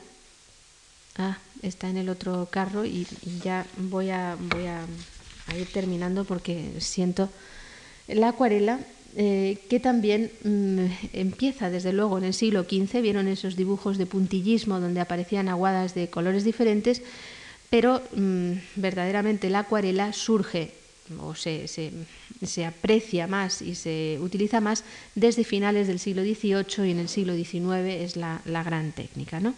Ah, está en el otro carro y, ya voy a, voy a, ir terminando porque siento la acuarela eh, que también mm, empieza desde luego en el siglo XV, vieron esos dibujos de puntillismo donde aparecían aguadas de colores diferentes, pero mm, verdaderamente la acuarela surge o se, se, aprecia más y se utiliza más desde finales del siglo XVIII y en el siglo XIX es la, la gran técnica. ¿no?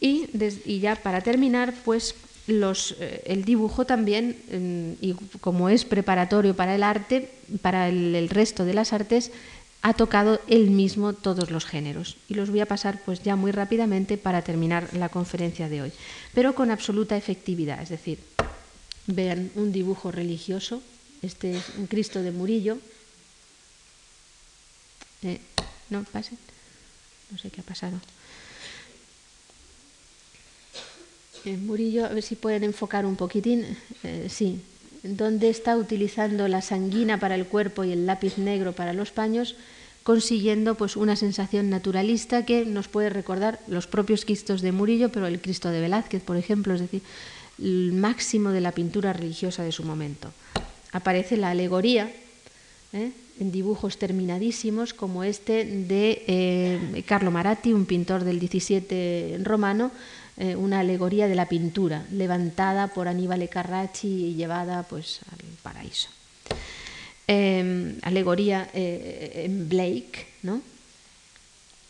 Y, ya para terminar, pues eh, el dibujo también, y como es preparatorio para el arte, para el, resto de las artes, ha tocado él mismo todos los géneros. Y los voy a pasar pues ya muy rápidamente para terminar la conferencia de hoy. Pero con absoluta efectividad, es decir, vean un dibujo religioso, este es un Cristo de Murillo. Eh, no, pasen. No sé qué ha pasado. Murillo, a ver si pueden enfocar un poquitín. Eh, sí, donde está utilizando la sanguina para el cuerpo y el lápiz negro para los paños, consiguiendo pues una sensación naturalista que nos puede recordar los propios Cristos de Murillo, pero el Cristo de Velázquez, por ejemplo, es decir, el máximo de la pintura religiosa de su momento. Aparece la alegoría ¿eh? en dibujos terminadísimos como este de eh, Carlo Maratti, un pintor del 17 romano, eh, una alegoría de la pintura, levantada por Aníbal Carracci y llevada pues, al paraíso. Em, alegoría eh, en Blake, ¿no?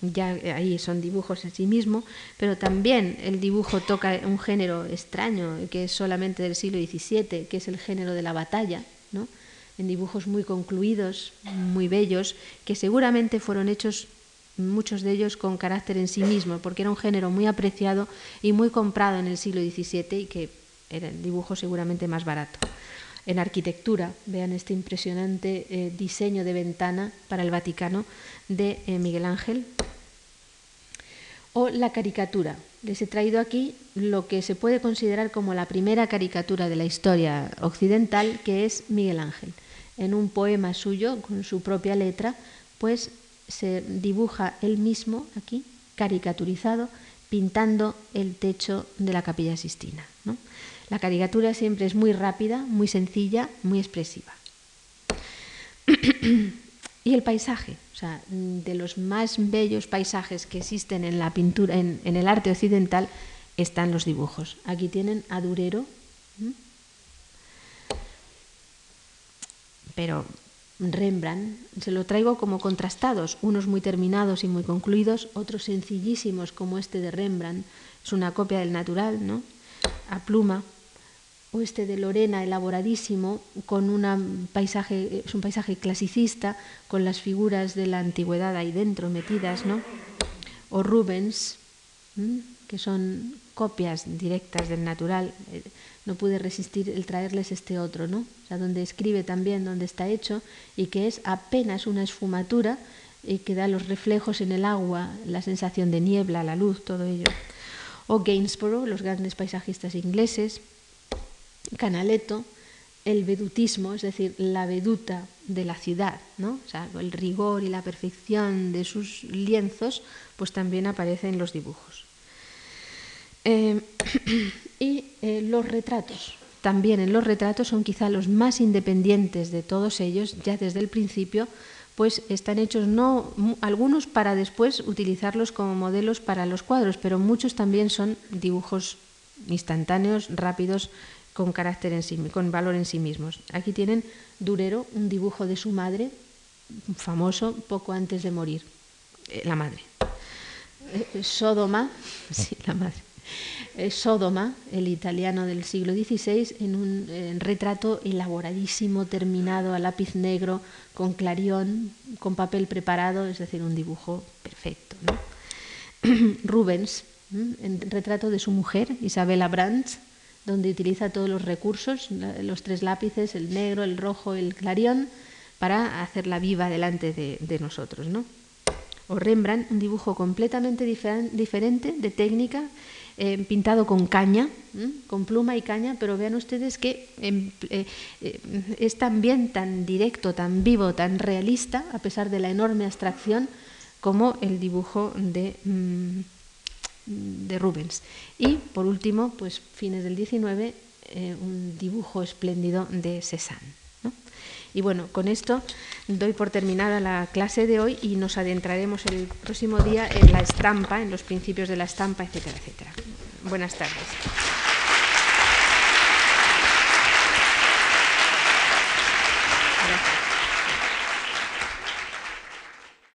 ya ahí son dibujos en sí mismo, pero también el dibujo toca un género extraño que es solamente del siglo XVII, que es el género de la batalla, ¿no? en dibujos muy concluidos, muy bellos, que seguramente fueron hechos muchos de ellos con carácter en sí mismo, porque era un género muy apreciado y muy comprado en el siglo XVII y que era el dibujo seguramente más barato. en arquitectura. Vean este impresionante eh, diseño de ventana para el Vaticano de eh, Miguel Ángel. O la caricatura. Les he traído aquí lo que se puede considerar como la primera caricatura de la historia occidental, que es Miguel Ángel. En un poema suyo, con su propia letra, pues se dibuja él mismo aquí, caricaturizado, pintando el techo de la capilla Sistina. La caricatura siempre es muy rápida, muy sencilla, muy expresiva. y el paisaje, o sea, de los más bellos paisajes que existen en la pintura, en, el arte occidental, están los dibujos. Aquí tienen a Durero, pero Rembrandt se lo traigo como contrastados, unos muy terminados y muy concluidos, otros sencillísimos como este de Rembrandt, es una copia del natural, ¿no? A pluma, o este de Lorena elaboradísimo con paisaje es un paisaje clasicista con las figuras de la antigüedad ahí dentro metidas, ¿no? O Rubens, que son copias directas del natural. Eh, no pude resistir el traerles este otro, ¿no? O sea, donde escribe también donde está hecho y que es apenas una esfumatura y que da los reflejos en el agua, la sensación de niebla, la luz, todo ello. O Gainsborough, los grandes paisajistas ingleses, Canaletto, el vedutismo, es decir, la veduta de la ciudad, ¿no? O sea, el rigor y la perfección de sus lienzos, pues también aparece en los dibujos. Eh, y eh, los retratos. También en los retratos son quizá los más independientes de todos ellos, ya desde el principio, pues están hechos no algunos para después utilizarlos como modelos para los cuadros, pero muchos también son dibujos instantáneos, rápidos, con carácter en sí, con valor en sí mismos. Aquí tienen Durero, un dibujo de su madre, famoso poco antes de morir, eh, la madre. Sodoma, sí, la madre. Sodoma, el italiano del siglo XVI, en un retrato elaboradísimo, terminado a lápiz negro, con clarión, con papel preparado, es decir, un dibujo perfecto. Rubens, en retrato de su mujer, Isabella Brandt, donde utiliza todos los recursos, los tres lápices, el negro, el rojo, el clarión, para hacerla viva delante de, nosotros. ¿no? O Rembrandt, un dibujo completamente diferente de técnica eh, pintado con caña, con pluma y caña, pero vean ustedes que em, eh, eh, es también tan directo, tan vivo, tan realista, a pesar de la enorme abstracción, como el dibujo de, mm, de Rubens. Y por último, pues fines del 19, un dibujo espléndido de Cézanne. Y bueno, con esto doy por terminada la clase de hoy y nos adentraremos el próximo día en la estampa, en los principios de la estampa, etcétera, etcétera. Buenas tardes.